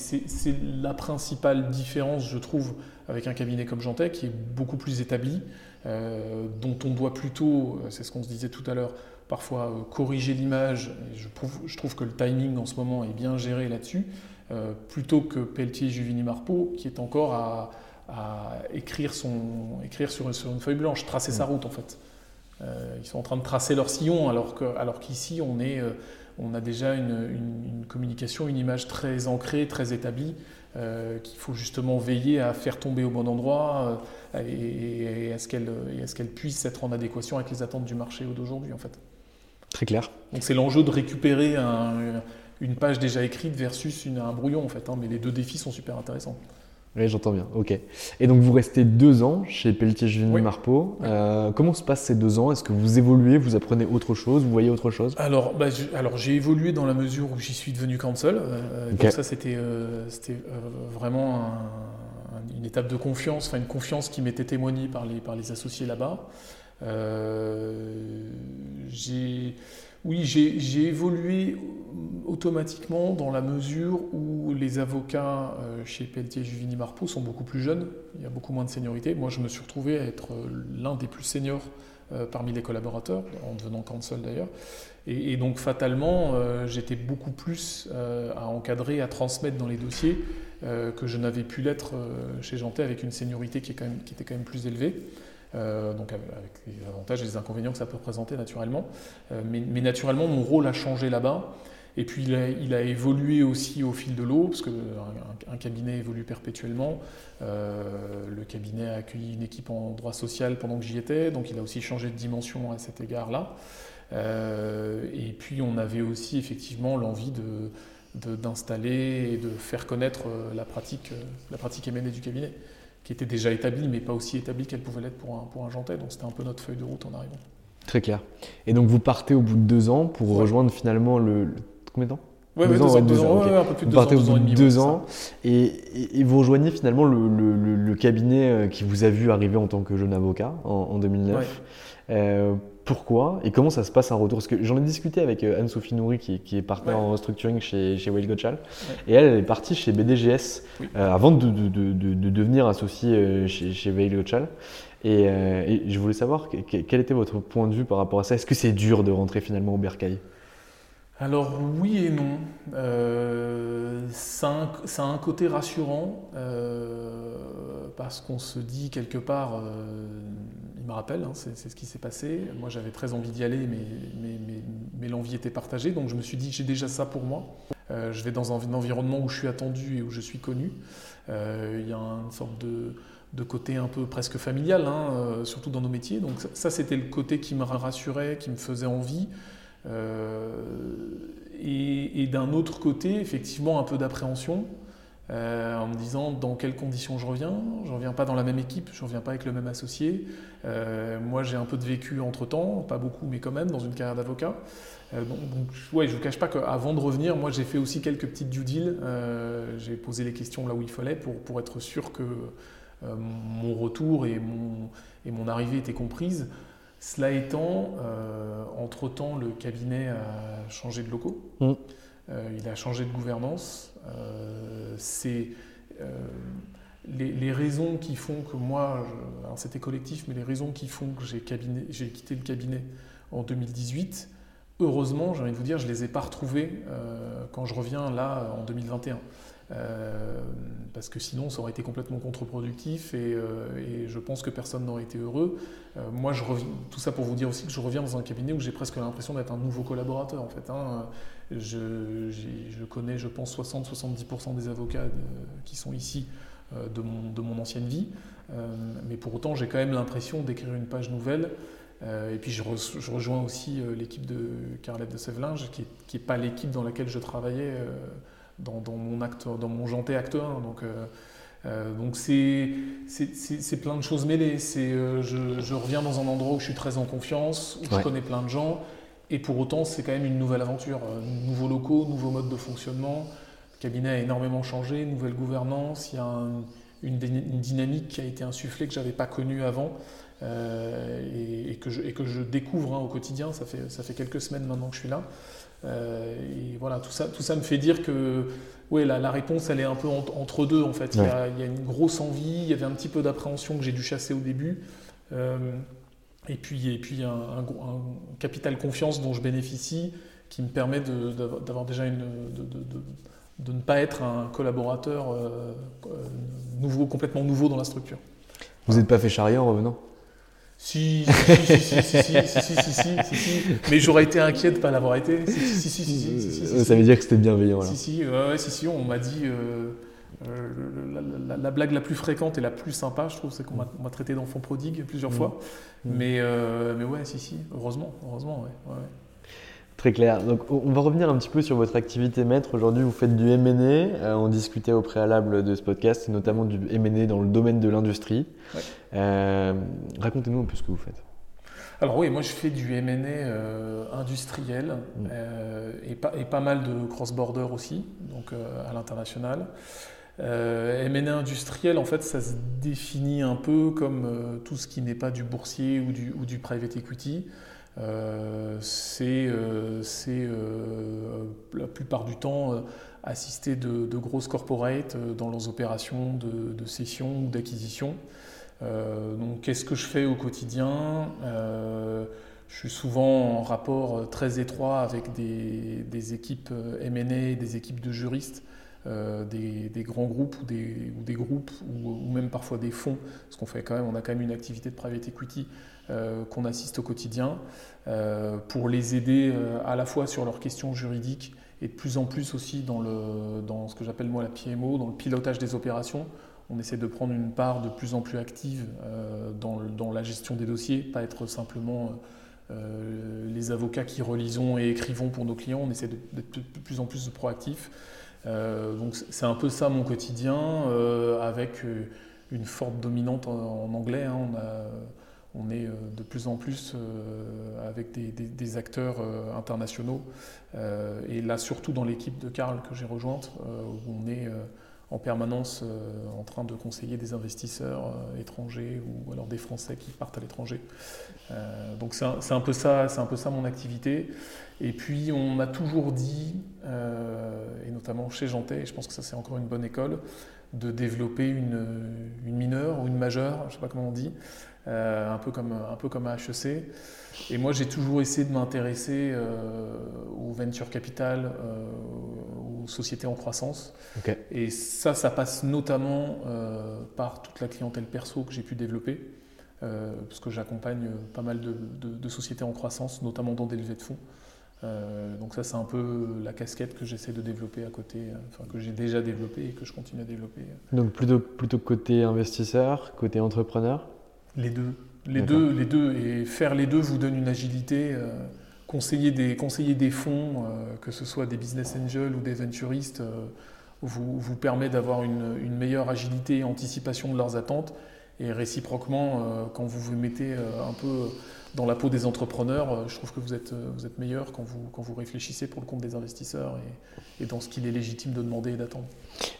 la principale différence, je trouve, avec un cabinet comme Jantet, qui est beaucoup plus établi, euh, dont on doit plutôt, euh, c'est ce qu'on se disait tout à l'heure, parfois euh, corriger l'image. Je, je, trouve que le timing en ce moment est bien géré là-dessus, plutôt que Pelletier Juvini Marpeau, qui est encore à, écrire, son, écrire sur, une feuille blanche, tracer sa mm. route en fait. Ils sont en train de tracer leur sillon, alors qu'ici, alors on, est, on a déjà une, une, communication, une image très ancrée, très établie, qu'il faut justement veiller à faire tomber au bon endroit et, est-ce qu'elle est qu'elle puisse être en adéquation avec les attentes du marché d'aujourd'hui en fait. Très clair. Donc c'est l'enjeu de récupérer une page déjà écrite versus une, un brouillon en fait, hein, mais les deux défis sont super intéressants. Oui, j'entends bien. Ok. Et donc vous restez deux ans chez Pelletier oui. Marpeau. Euh, comment se passent ces deux ans? Est-ce que vous évoluez, vous apprenez autre chose, vous voyez autre chose? Alors, bah, alors j'ai évolué dans la mesure où j'y suis devenu counsel. Euh, Donc ça, c'était euh, c'était vraiment un, une étape de confiance, enfin une confiance qui m'était témoignée par les, par les associés là-bas. Euh, oui, j'ai évolué automatiquement dans la mesure où les avocats euh, chez Pelletier Juvini Marpeau sont beaucoup plus jeunes, il y a beaucoup moins de seniorité. Moi, je me suis retrouvé à être l'un des plus seniors euh, parmi les collaborateurs, en devenant counsel d'ailleurs. Et, donc fatalement, j'étais beaucoup plus à encadrer, à transmettre dans les dossiers euh, que je n'avais pu l'être euh, chez Janté avec une seniorité qui était quand même plus élevée. Euh, donc avec les avantages et les inconvénients que ça peut présenter naturellement. mais, naturellement, mon rôle a changé là-bas. Et puis il a, évolué aussi au fil de l'eau, parce qu'un un cabinet évolue perpétuellement. le cabinet a accueilli une équipe en droit social pendant que j'y étais, donc il a aussi changé de dimension à cet égard-là. et puis on avait aussi effectivement l'envie de, d'installer et de faire connaître euh, la pratique, euh, la pratique M&A du cabinet, qui était déjà établie, mais pas aussi établie qu'elle pouvait l'être pour un, pour un Jantais. Donc c'était un peu notre feuille de route en arrivant. Très clair. Et donc vous partez au bout de deux ans pour rejoindre finalement le... Combien de temps? Oui, deux, ans, deux, ans, un peu plus de vous partez au bout de deux ans et, et, vous rejoignez finalement le, le, cabinet euh, qui vous a vu arriver en tant que jeune avocat en, en 2009 pourquoi et comment ça se passe un retour Parce que j'en ai discuté avec euh, Anne-Sophie Nourri, qui, est partenaire en restructuring chez, chez Wade. Et elle, elle est partie chez BDGS euh, avant de, devenir associée euh, chez, chez Wade. Et, je voulais savoir quel était votre point de vue par rapport à ça. Est-ce que c'est dur de rentrer finalement au Bercail? Alors oui et non. ça, a un, côté rassurant parce qu'on se dit quelque part il me rappelle, hein, c'est ce qui s'est passé. Moi, j'avais très envie d'y aller, mais, mais, l'envie était partagée. Donc, je me suis dit, j'ai déjà ça pour moi. Euh, je vais dans un, environnement où je suis attendu et où je suis connu. Euh, il y a une sorte de, côté un peu presque familial, hein, euh, surtout dans nos métiers. Donc, ça, c'était le côté qui me rassurait, qui me faisait envie. et d'un autre côté, effectivement, un peu d'appréhension. Euh, en me disant dans quelles conditions je reviens? Je ne reviens pas dans la même équipe, je ne reviens pas avec le même associé. Euh, moi, j'ai un peu de vécu entre-temps, pas beaucoup, mais quand même, dans une carrière d'avocat. Euh, donc, ouais, je ne vous cache pas qu'avant de revenir, moi, j'ai fait aussi quelques petites due deals. j'ai posé les questions là où il fallait pour, pour être sûr que mon retour et mon, et mon arrivée étaient comprises. Cela étant, entre-temps, le cabinet a changé de locaux. Mmh. il a changé de gouvernance. Euh, c'est euh, les, raisons qui font que moi, alors c'était collectif, mais les raisons qui font que j'ai quitté le cabinet en 2018, heureusement, j'ai envie de vous dire, je ne les ai pas retrouvées euh, quand je reviens là en 2021. Parce que sinon ça aurait été complètement contre-productif et, je pense que personne n'aurait été heureux. moi, je reviens, tout ça pour vous dire aussi que je reviens dans un cabinet où j'ai presque l'impression d'être un nouveau collaborateur en fait. Hein. Je, connais, je pense, 60-70% des avocats qui sont ici de mon, ancienne vie, mais pour autant j'ai quand même l'impression d'écrire une page nouvelle euh, et puis je, rejoins aussi euh, l'équipe de Carlette de Sevelinge, qui n'est pas l'équipe dans laquelle je travaillais euh, dans, mon acte, dans mon janté acte 1. Donc, donc c'est plein de choses mêlées. Je, je, reviens dans un endroit où je suis très en confiance, où je connais plein de gens, et pour autant c'est quand même une nouvelle aventure. Nouveaux locaux, nouveaux modes de fonctionnement. Le cabinet a énormément changé, nouvelle gouvernance, il y a une, une, dynamique qui a été insufflée que je n'avais pas connue avant. Euh, et, que je, et, que je, découvre hein, au quotidien. Ça fait, ça fait quelques semaines maintenant que je suis là. Euh, et voilà, tout ça, tout ça me fait dire que ouais, la, la réponse, elle est un peu entre deux en fait. Il, y a, il, y a, une grosse envie, il y avait un petit peu d'appréhension que j'ai dû chasser au début. Euh, et puis, et puis un, un, capital confiance dont je bénéficie qui me permet d'avoir déjà une. De, de, de, ne pas être un collaborateur nouveau, complètement nouveau dans la structure. Vous n'êtes pas fait charrier en revenant? Si, si, si, si, si, si, mais j'aurais été inquiet de ne pas l'avoir été. Si, si, si, Ça veut dire que c'était bienveillant. Si, si, ouais, si, si, on m'a dit. la, blague la plus fréquente et la plus sympa, je trouve, c'est qu'on m'a traité d'enfant prodigue plusieurs fois. Mais, mais ouais, si, si, heureusement, heureusement, ouais. Très clair. Donc, on va revenir un petit peu sur votre activité maître. Aujourd'hui, vous faites du M&A. Euh, on discutait au préalable de ce podcast, notamment du M&A dans le domaine de l'industrie. Euh, racontez-nous un peu ce que vous faites. Alors oui, moi je fais du M&A euh, industriel mm. et, pas, et, pas, mal de cross-border aussi, donc à l'international. M&A industriel, en fait, ça se définit un peu comme tout ce qui n'est pas du boursier ou du, ou du private equity. Euh, c'est euh, euh, la plupart du temps assister de, grosses corporates dans leurs opérations de, de cession ou d'acquisition. donc qu'est-ce que je fais au quotidien? Je suis souvent en rapport très étroit avec des, équipes M&A, des équipes de juristes des, grands groupes ou des, ou des groupes ou, même parfois des fonds, parce qu'on fait quand même, on a quand même une activité de private equity qu'on assiste au quotidien euh, pour les aider euh, à la fois sur leurs questions juridiques et de plus en plus aussi dans, le, dans ce que j'appelle moi la PMO, dans le pilotage des opérations. On essaie de prendre une part de plus en plus active dans, la gestion des dossiers, pas être simplement les avocats qui relisons et écrivons pour nos clients. On essaie d'être de, plus en plus proactif. donc c'est un peu ça mon quotidien, avec une forte dominante en, anglais. Hein. On est euh, de plus en plus euh, avec des, acteurs euh, internationaux. et là, surtout dans l'équipe de Karl que j'ai rejointe, où on est en permanence en train de conseiller des investisseurs étrangers ou alors des Français qui partent à l'étranger. donc c'est un, peu ça, un peu ça mon activité. Et puis on m'a toujours dit, et notamment chez Jantet, et je pense que ça c'est encore une bonne école, de développer une, une mineure ou une majeure, je ne sais pas comment on dit, un, peu comme, un peu comme à HEC. Et moi, j'ai toujours essayé de m'intéresser euh, au venture capital, euh, aux sociétés en croissance. Et ça, ça passe notamment par toute la clientèle perso que j'ai pu développer, parce que j'accompagne pas mal de, de, sociétés en croissance, notamment dans des levées de fonds. donc ça, c'est un peu la casquette que j'essaie de développer à côté, enfin que j'ai déjà développée et que je continue à développer. Donc plutôt, plutôt côté investisseur, côté entrepreneur les deux. Les deux, les deux. Et faire les deux vous donne une agilité. Euh, conseiller, des, conseiller des fonds, euh, que ce soit des business angels ou des venturistes, euh, vous, vous permet d'avoir une, une, meilleure agilité et anticipation de leurs attentes. Et réciproquement, quand vous vous mettez un peu dans la peau des entrepreneurs, je trouve que vous êtes, vous êtes meilleur quand vous, quand vous réfléchissez pour le compte des investisseurs et, et dans ce qu'il est légitime de demander et d'attendre.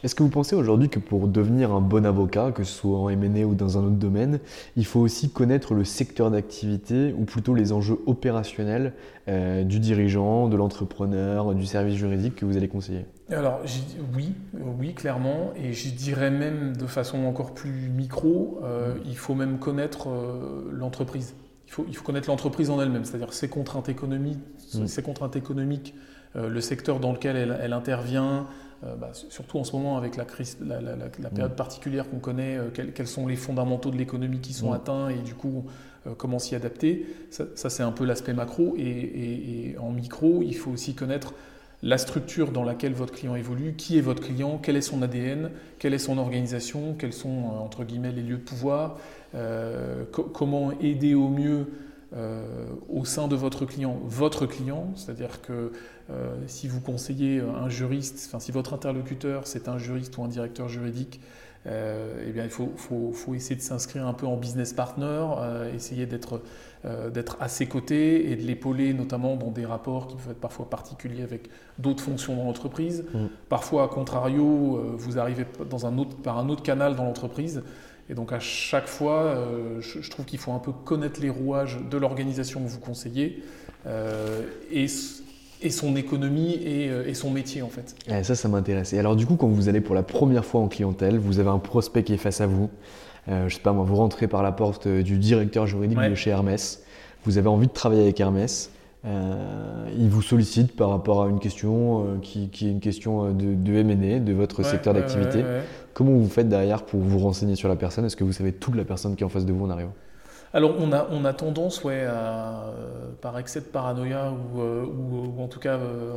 Est-ce que vous pensez aujourd'hui que pour devenir un bon avocat, que ce soit en M&A ou dans un autre domaine, il faut aussi connaître le secteur d'activité ou plutôt les enjeux opérationnels euh, du dirigeant, de l'entrepreneur, du service juridique que vous allez conseiller? Alors oui, oui, clairement, et je dirais même de façon encore plus micro, euh, il faut même connaître euh, l'entreprise. Il faut, il faut connaître l'entreprise en elle-même, c'est-à-dire ses contraintes économiques, mm. ses contraintes économiques le secteur dans lequel elle, elle intervient, bah, surtout en ce moment avec la, crise, la, période particulière qu'on connaît, quels, sont les fondamentaux de l'économie qui sont atteints et du coup comment s'y adapter. Ça, c'est un peu l'aspect macro. et, en micro, il faut aussi connaître la structure dans laquelle votre client évolue, qui est votre client, quel est son ADN, quelle est son organisation, quels sont euh, entre guillemets les lieux de pouvoir, euh, comment aider au mieux euh, au sein de votre client votre client, c'est-à-dire que si vous conseillez un juriste, enfin si votre interlocuteur c'est un juriste ou un directeur juridique, eh bien il faut, faut, essayer de s'inscrire un peu en business partner, essayer d'être euh, d'être à ses côtés et de l'épauler, notamment dans des rapports qui peuvent être parfois particuliers avec d'autres fonctions dans l'entreprise. Mm. Parfois, à contrario, euh, vous arrivez dans un autre, par un autre canal dans l'entreprise. Et donc à chaque fois, euh, je, trouve qu'il faut un peu connaître les rouages de l'organisation que vous conseillez et, et, son économie et, et, son métier en fait. Et ça, ça m'intéresse. Et alors du coup, quand vous allez pour la première fois en clientèle, vous avez un prospect qui est face à vous. Euh, je sais pas moi, vous rentrez par la porte euh, du directeur juridique de chez Hermès, vous avez envie de travailler avec Hermès, euh, il vous sollicite par rapport à une question qui, est une question de, de M&A, de votre secteur d'activité. Comment vous faites derrière pour vous renseigner sur la personne? Est-ce que vous savez toute la personne qui est en face de vous en arrivant? Alors on a, on a tendance, ouais, à, par excès de paranoïa ou, euh, ou, en tout cas euh,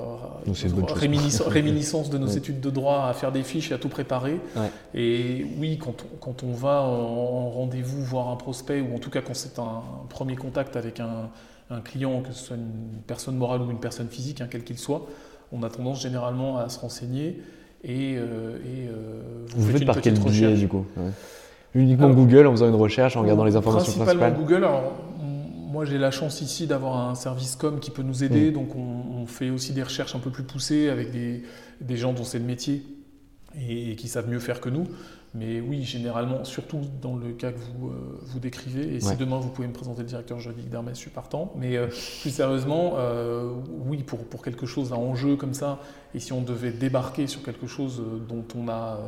réminiscence, de nos études de droit à faire des fiches et à tout préparer. Et oui, quand on, quand on va en rendez-vous voir un prospect ou en tout cas quand c'est un, premier contact avec un, un, client, que ce soit une personne morale ou une personne physique, hein, quel qu'il soit, on a tendance généralement à se renseigner et, euh, et vous, vous faites, par quel biais du coup? Uniquement Google en faisant une recherche, en regardant les informations principalement principales Google. Alors, moi, j'ai la chance ici d'avoir un service com qui peut nous aider. Mm. Donc, on, fait aussi des recherches un peu plus poussées avec des, des gens dont c'est le métier et, qui savent mieux faire que nous. Mais oui, généralement, surtout dans le cas que vous, euh, vous décrivez, et si demain vous pouvez me présenter le directeur juridique d'Hermès, je suis partant. Mais euh, plus sérieusement, euh, oui, pour, pour quelque chose à enjeu comme ça, et si on devait débarquer sur quelque chose dont on a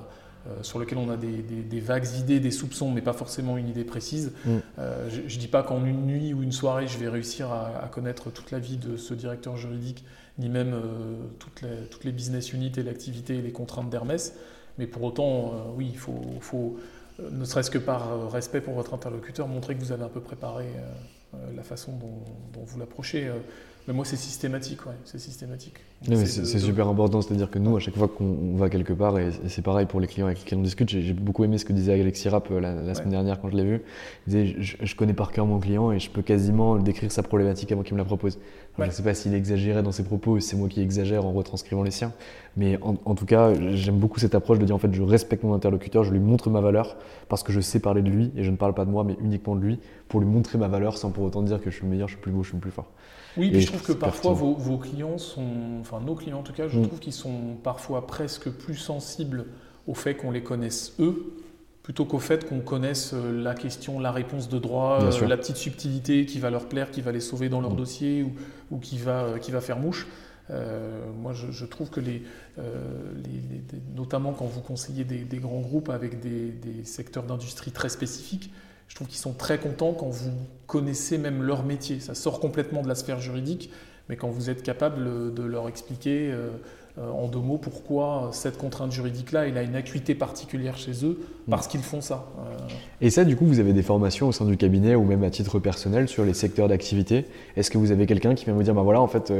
sur lequel on a des, vagues idées, des soupçons, mais pas forcément une idée précise. Mm. Euh, je ne dis pas qu'en une nuit ou une soirée, je vais réussir à, connaître toute la vie de ce directeur juridique, ni même euh, toutes, les, toutes, les, business units et l'activité et les contraintes d'Hermès. Mais pour autant, oui, il faut, ne serait-ce que par respect pour votre interlocuteur, montrer que vous avez un peu préparé la façon dont, dont vous l'approchez. Mais moi, c'est systématique, ouais, c'est systématique. c'est super important, c'est-à-dire que nous, à chaque fois qu'on va quelque part, et, c'est pareil pour les clients avec lesquels on discute, j'ai beaucoup aimé ce que disait Alexis Rapp euh, la, semaine dernière quand je l'ai vu. Il disait je, connais par cœur mon client et je peux quasiment décrire sa problématique avant qu'il me la propose. Je ne sais pas s'il exagérait dans ses propos c'est moi qui exagère en retranscrivant les siens, mais en, tout cas, j'aime beaucoup cette approche de dire en fait, je respecte mon interlocuteur, je lui montre ma valeur parce que je sais parler de lui et je ne parle pas de moi, mais uniquement de lui pour lui montrer ma valeur sans pour autant dire que je suis le meilleur, je suis plus beau, je suis plus fort. Oui, puis je trouve que parfois vos, clients sont, enfin nos clients en tout cas, je mm. trouve qu'ils sont parfois presque plus sensibles au fait qu'on les connaisse eux, plutôt qu'au fait qu'on connaisse euh, la question, la réponse de droit, euh, la petite subtilité qui va leur plaire, qui va les sauver dans leur mm. dossier ou, qui, va, euh, qui va faire mouche. moi, je, trouve que les, notamment quand vous conseillez des, grands groupes avec des, des secteurs d'industrie très spécifiques, je trouve qu'ils sont très contents quand vous connaissez même leur métier. Ça sort complètement de la sphère juridique, mais quand vous êtes capable de leur expliquer euh, euh, en deux mots pourquoi cette contrainte juridique-là, elle a une acuité particulière chez eux, parce mm. qu'ils font ça. Euh. Et ça, du coup, vous avez des formations au sein du cabinet ou même à titre personnel sur les secteurs d'activité. Est-ce que vous avez quelqu'un qui vient vous dire, bah voilà, en fait,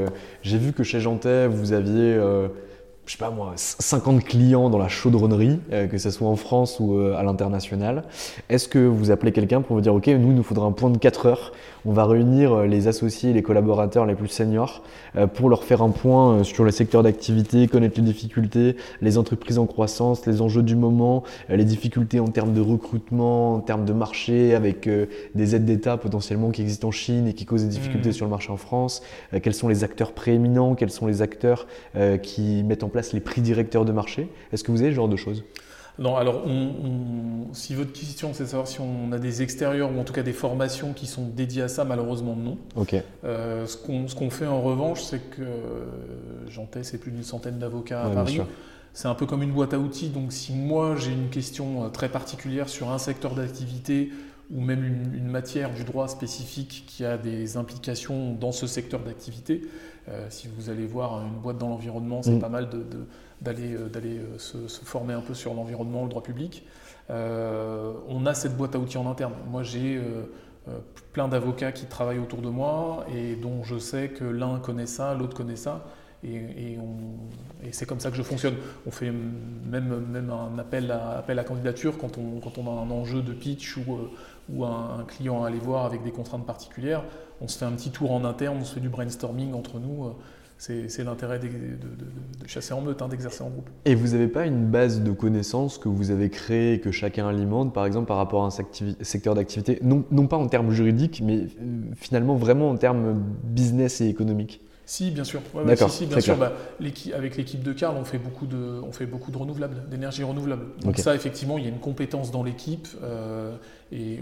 j'ai vu que chez Jantet, vous aviez je sais pas moi, 50 clients dans la chaudronnerie, euh, que ce soit en France ou euh, à l'international, est-ce que vous appelez quelqu'un pour vous dire, OK, nous, il nous faudra un point de 4 heures, on va réunir euh, les associés, les collaborateurs les plus seniors pour leur faire un point sur le secteur d'activité, connaître les difficultés, les entreprises en croissance, les enjeux du moment, les difficultés en termes de recrutement, en termes de marché, avec des aides d'État potentiellement qui existent en Chine et qui causent des difficultés mmh. sur le marché en France, quels sont les acteurs prééminents, quels sont les acteurs qui mettent en place les prix directeurs de marché? Est-ce que vous avez ce genre de choses? Non, alors si votre question c'est de savoir si on a des extérieurs ou en tout cas des formations qui sont dédiées à ça, malheureusement non. Ok. Euh, ce qu'on fait en revanche, c'est que j'en c'est plus d'une centaine d'avocats à Paris. C'est un peu comme une boîte à outils, donc si moi j'ai une question euh, très particulière sur un secteur d'activité ou même une, matière du droit spécifique qui a des implications dans ce secteur d'activité. Si vous allez voir une boîte dans l'environnement, c'est mm. pas mal d'aller se, former un peu sur l'environnement, le droit public. on a cette boîte à outils en interne. Moi, j'ai plein d'avocats qui travaillent autour de moi et dont je sais que l'un connaît ça, l'autre connaît ça. Et, c'est comme ça que je fonctionne. On fait même, même un appel à, appel à candidature quand on, quand on a un enjeu de pitch ou, euh, ou un, client à aller voir avec des contraintes particulières. On se fait un petit tour en interne, on se fait du brainstorming entre nous. Euh, c'est l'intérêt de, chasser en meute, hein, d'exercer en groupe. Et vous n'avez pas une base de connaissances que vous avez créée et que chacun alimente, par exemple par rapport à un secteur d'activité, non, non, pas en termes juridiques, mais euh, finalement vraiment en termes business et économiques? Si, bien sûr. D'accord. si, bien sûr. Bah, avec l'équipe de Carl, on fait beaucoup de, on fait beaucoup de renouvelables, d'énergie renouvelable. Donc ça, effectivement, il y a une compétence dans l'équipe euh, et,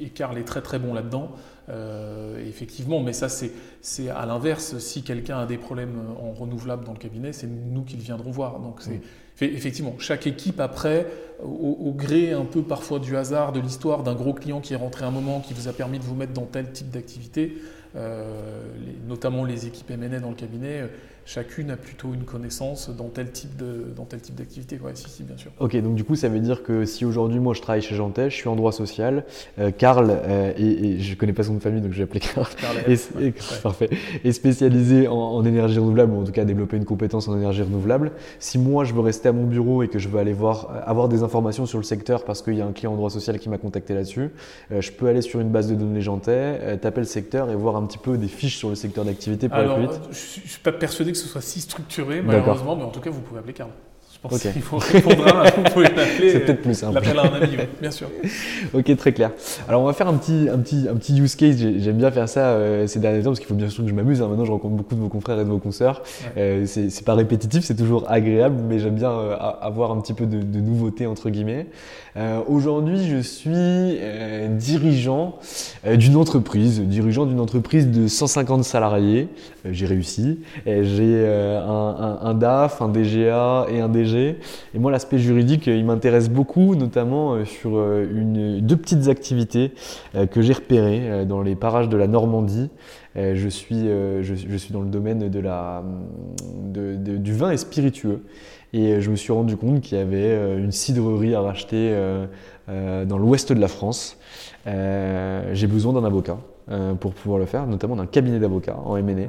et, Carl est très très bon là-dedans. Euh, effectivement, mais ça, c'est à l'inverse. Si quelqu'un a des problèmes en renouvelable dans le cabinet, c'est nous qui le viendrons voir. Donc c'est effectivement chaque équipe après, au, au, gré un peu parfois du hasard, de l'histoire d'un gros client qui est rentré un moment, qui vous a permis de vous mettre dans tel type d'activité. Euh, notamment les équipes M&A dans le cabinet, euh, chacune a plutôt une connaissance dans tel type de, dans tel type d'activité. Ouais, si, si, bien sûr. Ok, donc du coup, ça veut dire que si aujourd'hui, moi, je travaille chez Jantet, je suis en droit social, euh, Karl, euh, et, je connais pas son nom de famille, donc je vais appeler Karl, et, parfait, est spécialisé en, énergie renouvelable, ou en tout cas développer une compétence en énergie renouvelable. Si moi, je veux rester à mon bureau et que je veux aller voir, avoir des informations sur le secteur parce qu'il y a un client en droit social qui m'a contacté là-dessus, euh, je peux aller sur une base de données Jantet, taper le secteur et voir un petit peu des fiches sur le secteur d'activité pour Alors, Je suis pas persuadé que ce soit si structuré, malheureusement, mais en tout cas, vous pouvez appeler Carl. Je pense qu'il faut répondre à, vous pouvez l'appeler. C'est peut-être plus simple. L'appel à un ami, bien sûr. ok, très clair. Alors, on va faire un petit, un petit, un petit use case. J'aime bien faire ça euh, ces derniers temps parce qu'il faut bien sûr que je m'amuse. Hein. Maintenant, je rencontre beaucoup de vos confrères et de vos consoeurs. Euh, c'est pas répétitif, c'est toujours agréable, mais j'aime bien euh, avoir un petit peu de, de nouveauté, entre guillemets. Euh, aujourd'hui, je suis euh, dirigeant euh, d'une entreprise, dirigeant d'une entreprise de 150 salariés. j'ai réussi. J'ai un, DAF, un DGA et un DG. Et moi, l'aspect juridique, il m'intéresse beaucoup, notamment sur deux petites activités que j'ai repérées dans les parages de la Normandie. Je suis, dans le domaine du vin et spiritueux. Et je me suis rendu compte qu'il y avait euh, une cidrerie à racheter euh, euh, dans l'ouest de la France. J'ai besoin d'un avocat. pour pouvoir le faire, notamment d'un cabinet d'avocats en M&A. Mhm.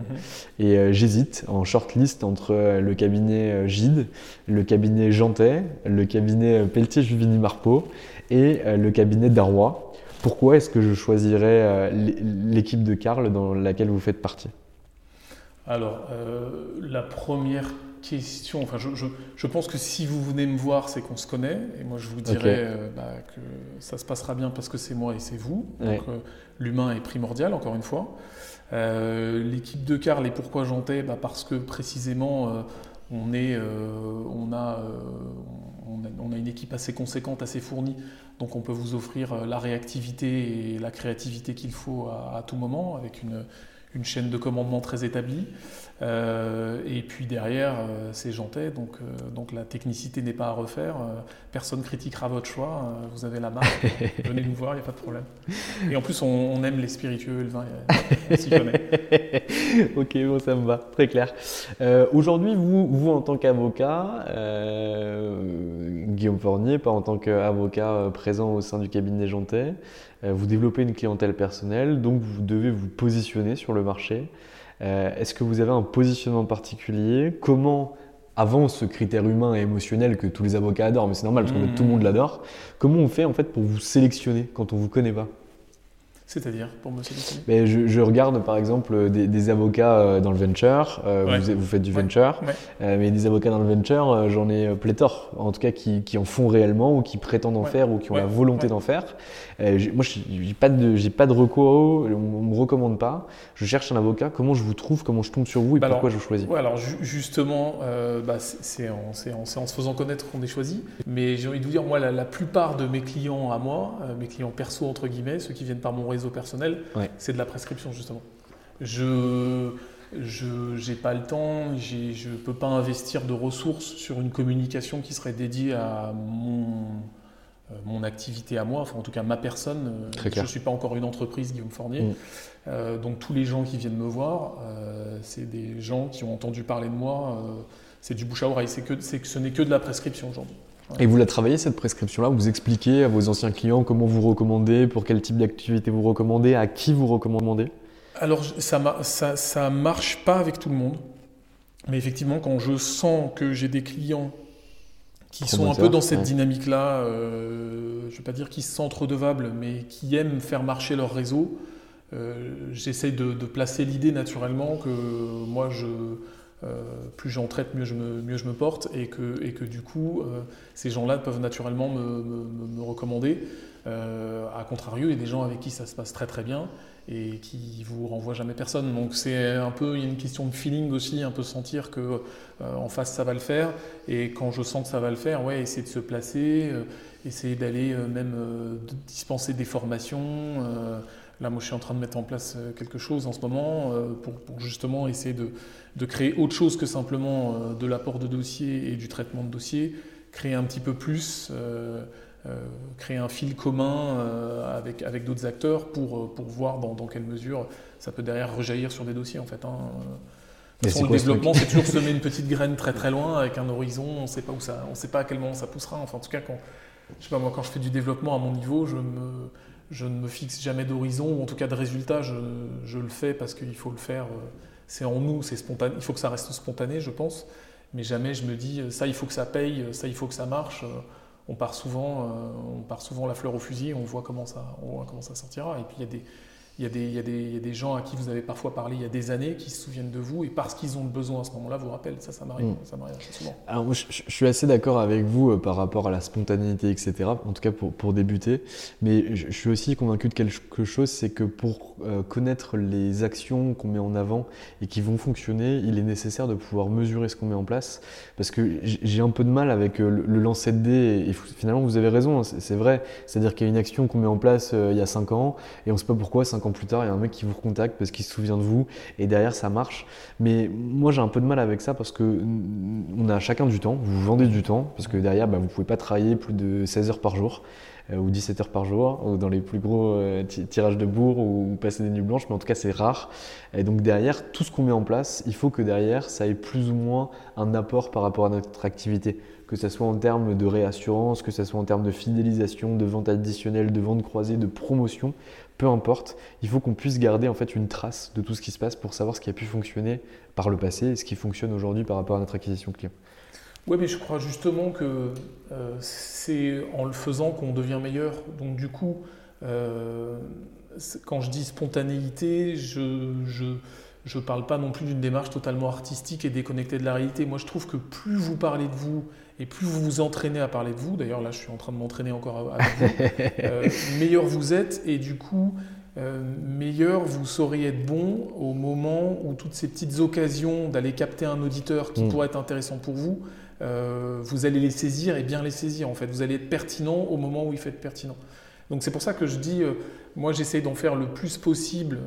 Et j'hésite en shortlist entre le cabinet Gide, le cabinet Jantet, le cabinet Pelletier-Juvigny-Marpeau et le cabinet Darrois. Pourquoi est-ce que je choisirais l'équipe de Karl dans laquelle vous faites partie? Alors, la première question. Enfin, je, je, pense que si vous venez me voir, c'est qu'on se connaît. Et moi, je vous dirais euh, bah, que ça se passera bien parce que c'est moi et c'est vous. Donc, euh, l'humain est primordial, encore une fois. Euh, l'équipe de Carl et pourquoi j'entais bah, Parce que précisément, on, est, on, a, on, a, une équipe assez conséquente, assez fournie. Donc, on peut vous offrir la réactivité et la créativité qu'il faut à, à, tout moment avec une, une chaîne de commandement très établie. Euh, et puis derrière, euh, c'est Jantet, donc, euh, donc la technicité n'est pas à refaire. personne critiquera votre choix. vous avez la marque. Venez nous voir, il n'y a pas de problème. Et en plus, on, aime les spiritueux et le vin. On s'y connaît. ok, bon, ça me va, très clair. Aujourd'hui, vous, vous, en tant qu'avocat, Guillaume Fournier, pas en tant qu'avocat présent au sein du cabinet Jantet, vous développez une clientèle personnelle, donc vous devez vous positionner sur le marché. Euh, est-ce que vous avez un positionnement particulier? Comment, avant ce critère humain et émotionnel que tous les avocats adorent, mais c'est normal parce que tout le monde mmh. l'adore, comment on fait en fait pour vous sélectionner quand on vous connaît pas? C'est-à-dire, pour me sélectionner Mais je, regarde par exemple des, avocats euh, dans le venture, euh, vous, faites du venture, mais des avocats dans le venture, j'en ai pléthore, en tout cas qui, qui, en font réellement ou qui prétendent en faire ou qui ont la volonté d'en faire. Euh, moi, j'ai pas de, j'ai pas de recours, on, me recommande pas. Je cherche un avocat. Comment je vous trouve? Comment je tombe sur vous et bah pourquoi je vous choisis Alors justement, euh, bah, c'est en, en, se faisant connaître qu'on est choisi. Mais j'ai envie de vous dire, moi, la, plupart de mes clients à moi, euh, mes clients perso entre guillemets, ceux qui viennent par mon réseau personnel, c'est de la prescription justement. Je je n'ai pas le temps, je ne peux pas investir de ressources sur une communication qui serait dédiée à mon, mon activité à moi, enfin en tout cas ma personne. Très je ne suis pas encore une entreprise, Guillaume Fournier. Mm. donc tous les gens qui viennent me voir, c'est des gens qui ont entendu parler de moi. c'est du bouche à oreille. C'est que, que ce n'est que de la prescription aujourd'hui. Et vous la travaillez cette prescription-là? Vous expliquez à vos anciens clients comment vous recommandez, pour quel type d'activité vous recommandez, à qui vous recommandez? Alors ça, ça, marche pas avec tout le monde. Mais effectivement, quand je sens que j'ai des clients qui sont un peu dans cette dynamique-là, euh, je ne vais pas dire qu'ils se sentent redevables, mais qui aiment faire marcher leur réseau, euh, j'essaie de, placer l'idée naturellement que moi, je, plus j'en traite, mieux je, me, mieux je me porte, et que, et que du coup, ces gens-là peuvent naturellement me, me, recommander. a contrario, il y a des gens avec qui ça se passe très très bien, et qui vous renvoie jamais personne. Donc c'est un peu une question de feeling aussi, un peu sentir que euh, en face ça va le faire. Et quand je sens que ça va le faire, ouais, essayer de se placer, euh, essayer d'aller euh, même dispenser des formations. Là, moi, je suis en train de mettre en place quelque chose en ce moment pour, pour, justement essayer de, de, créer autre chose que simplement de l'apport de dossiers et du traitement de dossiers, créer un petit peu plus. Euh, créer un fil commun euh, avec, avec d'autres acteurs pour, euh, pour voir dans, dans, quelle mesure ça peut derrière rejaillir sur des dossiers en fait. Hein. le développement, c'est toujours semer une petite graine très très loin avec un horizon. On ne sait pas où ça, on sait pas à quel moment ça poussera. Enfin, en tout cas, quand je sais pas moi, quand je fais du développement à mon niveau, je me, je ne me fixe jamais d'horizon ou en tout cas de résultat. Je, le fais parce qu'il faut le faire. C'est en nous, c'est spontané. Il faut que ça reste spontané, je pense. Mais jamais je me dis ça, il faut que ça paye, ça, il faut que ça marche on part souvent, euh, on part souvent la fleur au fusil, on voit comment ça, on voit comment ça sortira. Et puis il y a des, il y, a des, il, y a des, il y, a des, gens à qui vous avez parfois parlé il y a des années qui se souviennent de vous et parce qu'ils ont besoin à ce moment-là vous rappellent. Ça, ça m'arrive, mm. ça m'arrive souvent. Alors moi, je, suis assez d'accord avec vous euh, par rapport à la spontanéité, etc. En tout cas pour, pour débuter. Mais je, suis aussi convaincu de quelque chose, c'est que pour euh, connaître les actions qu'on met en avant et qui vont fonctionner, il est nécessaire de pouvoir mesurer ce qu'on met en place. Parce que j'ai un peu de mal avec euh, le, lancer de dés. Et, finalement, vous avez raison, hein, c'est vrai. C'est-à-dire qu'il y a une action qu'on met en place il y a 5 ans et on ne sait pas pourquoi 5 ans plus tard, il y a un mec qui vous recontacte parce qu'il se souvient de vous et derrière ça marche. Mais moi j'ai un peu de mal avec ça parce que on a chacun du temps, vous vendez du temps parce que derrière bah, vous pouvez pas travailler plus de 16 heures par jour euh, ou 17 heures par jour ou dans les plus gros euh, tirages de bourre ou, passer des nuits blanches, mais en tout cas c'est rare. Et donc derrière tout ce qu'on met en place, il faut que derrière ça ait plus ou moins un apport par rapport à notre activité que ce soit en termes de réassurance, que ce soit en termes de fidélisation, de vente additionnelle, de vente croisée, de promotion, peu importe, il faut qu'on puisse garder en fait une trace de tout ce qui se passe pour savoir ce qui a pu fonctionner par le passé et ce qui fonctionne aujourd'hui par rapport à notre acquisition client. Oui, mais je crois justement que euh, c'est en le faisant qu'on devient meilleur. Donc du coup, euh, quand je dis spontanéité, je ne parle pas non plus d'une démarche totalement artistique et déconnectée de la réalité. Moi, je trouve que plus vous parlez de vous et plus vous vous entraînez à parler de vous, d'ailleurs là je suis en train de m'entraîner encore avec vous, euh, meilleur vous êtes et du coup euh, meilleur vous sauriez être bon au moment où toutes ces petites occasions d'aller capter un auditeur qui mm. pourrait être intéressant pour vous, euh, vous allez les saisir et bien les saisir en fait. Vous allez être pertinent au moment où il fait être pertinent. Donc c'est pour ça que je dis, moi j'essaie d'en faire le plus possible,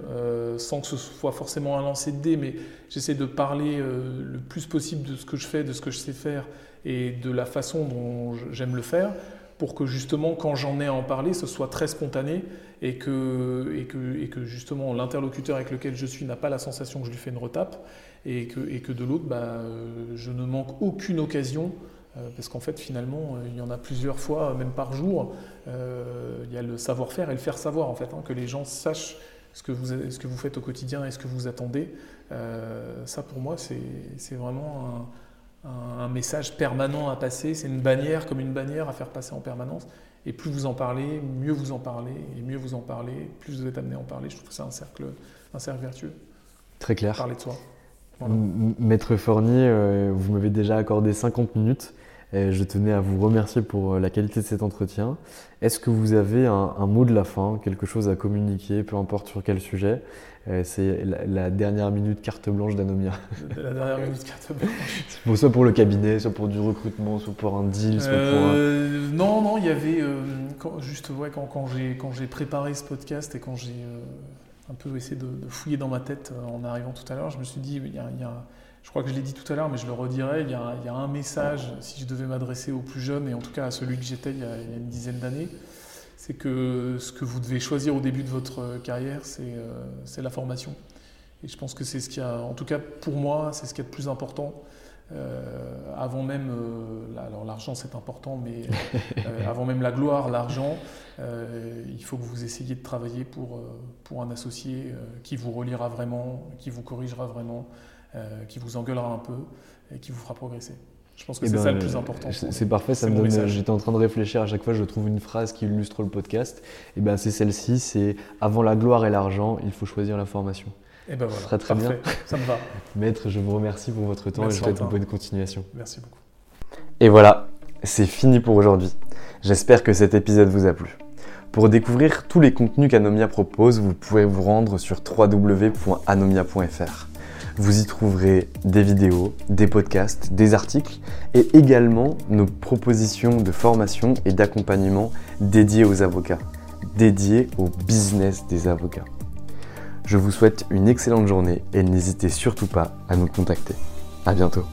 sans que ce soit forcément un lancer de dés, mais j'essaie de parler le plus possible de ce que je fais, de ce que je sais faire, et de la façon dont j'aime le faire pour que justement quand j'en ai à en parler, ce soit très spontané et que, justement l'interlocuteur avec lequel je suis n'a pas la sensation que je lui fais une retape et que, de l'autre, bah, je ne manque aucune occasion euh, parce qu'en fait finalement il y en a plusieurs fois, même par jour, euh, il y a le savoir-faire et le faire savoir en fait, hein, que les gens sachent ce que, vous, ce que vous faites au quotidien et ce que vous attendez. Euh, ça pour moi c'est vraiment un un, message permanent à passer, c'est une bannière comme une bannière à faire passer en permanence. Et plus vous en parlez, mieux vous en parlez, et mieux vous en parlez, plus vous êtes amené à en parler. Je trouve que c'est un cercle, un cercle vertueux. Très clair. Parler de soi. Maître Fornier, euh, vous m'avez déjà accordé 50 minutes. Je tenais à vous remercier pour euh, la qualité de cet entretien. Est-ce que vous avez un, un, mot de la fin, quelque chose à communiquer, peu importe sur quel sujet? Euh, c'est la, dernière minute carte blanche d'Anomia. La dernière minute carte blanche. soit pour le cabinet, soit pour du recrutement, soit pour un deal, soit pour un... Euh, non, non, il y avait euh, juste ouais, quand, quand j'ai préparé ce podcast et quand j'ai un peu essayé de, fouiller dans ma tête en arrivant tout à l'heure, je me suis dit il y a, je crois que je l'ai dit tout à l'heure, mais je le redirai, il y, a, un message, si je devais m'adresser aux plus jeunes, et en tout cas à celui que j'étais il, y a une dizaine d'années, c'est que ce que vous devez choisir au début de votre carrière, c'est la formation. Et je pense que c'est ce qui a, en tout cas pour moi, c'est ce qui est le plus important. Euh, avant même, euh, alors l'argent c'est important, mais euh, avant même la gloire, l'argent, il faut que vous essayiez de travailler pour, pour un associé qui vous relira vraiment, qui vous corrigera vraiment, qui vous engueulera un peu et qui vous fera progresser. Je pense que eh c'est ben, ça le plus important. C'est parfait, ça me donne. J'étais en train de réfléchir à chaque fois, je trouve une phrase qui illustre le podcast. Et eh ben c'est celle-ci, c'est avant la gloire et l'argent, il faut choisir la formation. Et eh ben voilà, très très bien. Ça me va. Maître, je vous remercie pour votre temps et je vous souhaite une bonne continuation. Merci beaucoup. Et voilà, c'est fini pour aujourd'hui. J'espère que cet épisode vous a plu. Pour découvrir tous les contenus qu'Anomia propose, vous pouvez vous rendre sur www.anomia.fr. Vous y trouverez des vidéos, des podcasts, des articles et également nos propositions de formation et d'accompagnement dédiées aux avocats, dédiées au business des avocats. Je vous souhaite une excellente journée et n'hésitez surtout pas à nous contacter. À bientôt.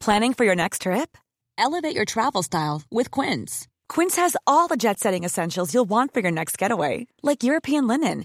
Planning for your next trip? Elevate your travel style with Quince. Quince has all the jet-setting essentials you'll want for your next getaway, like European linen,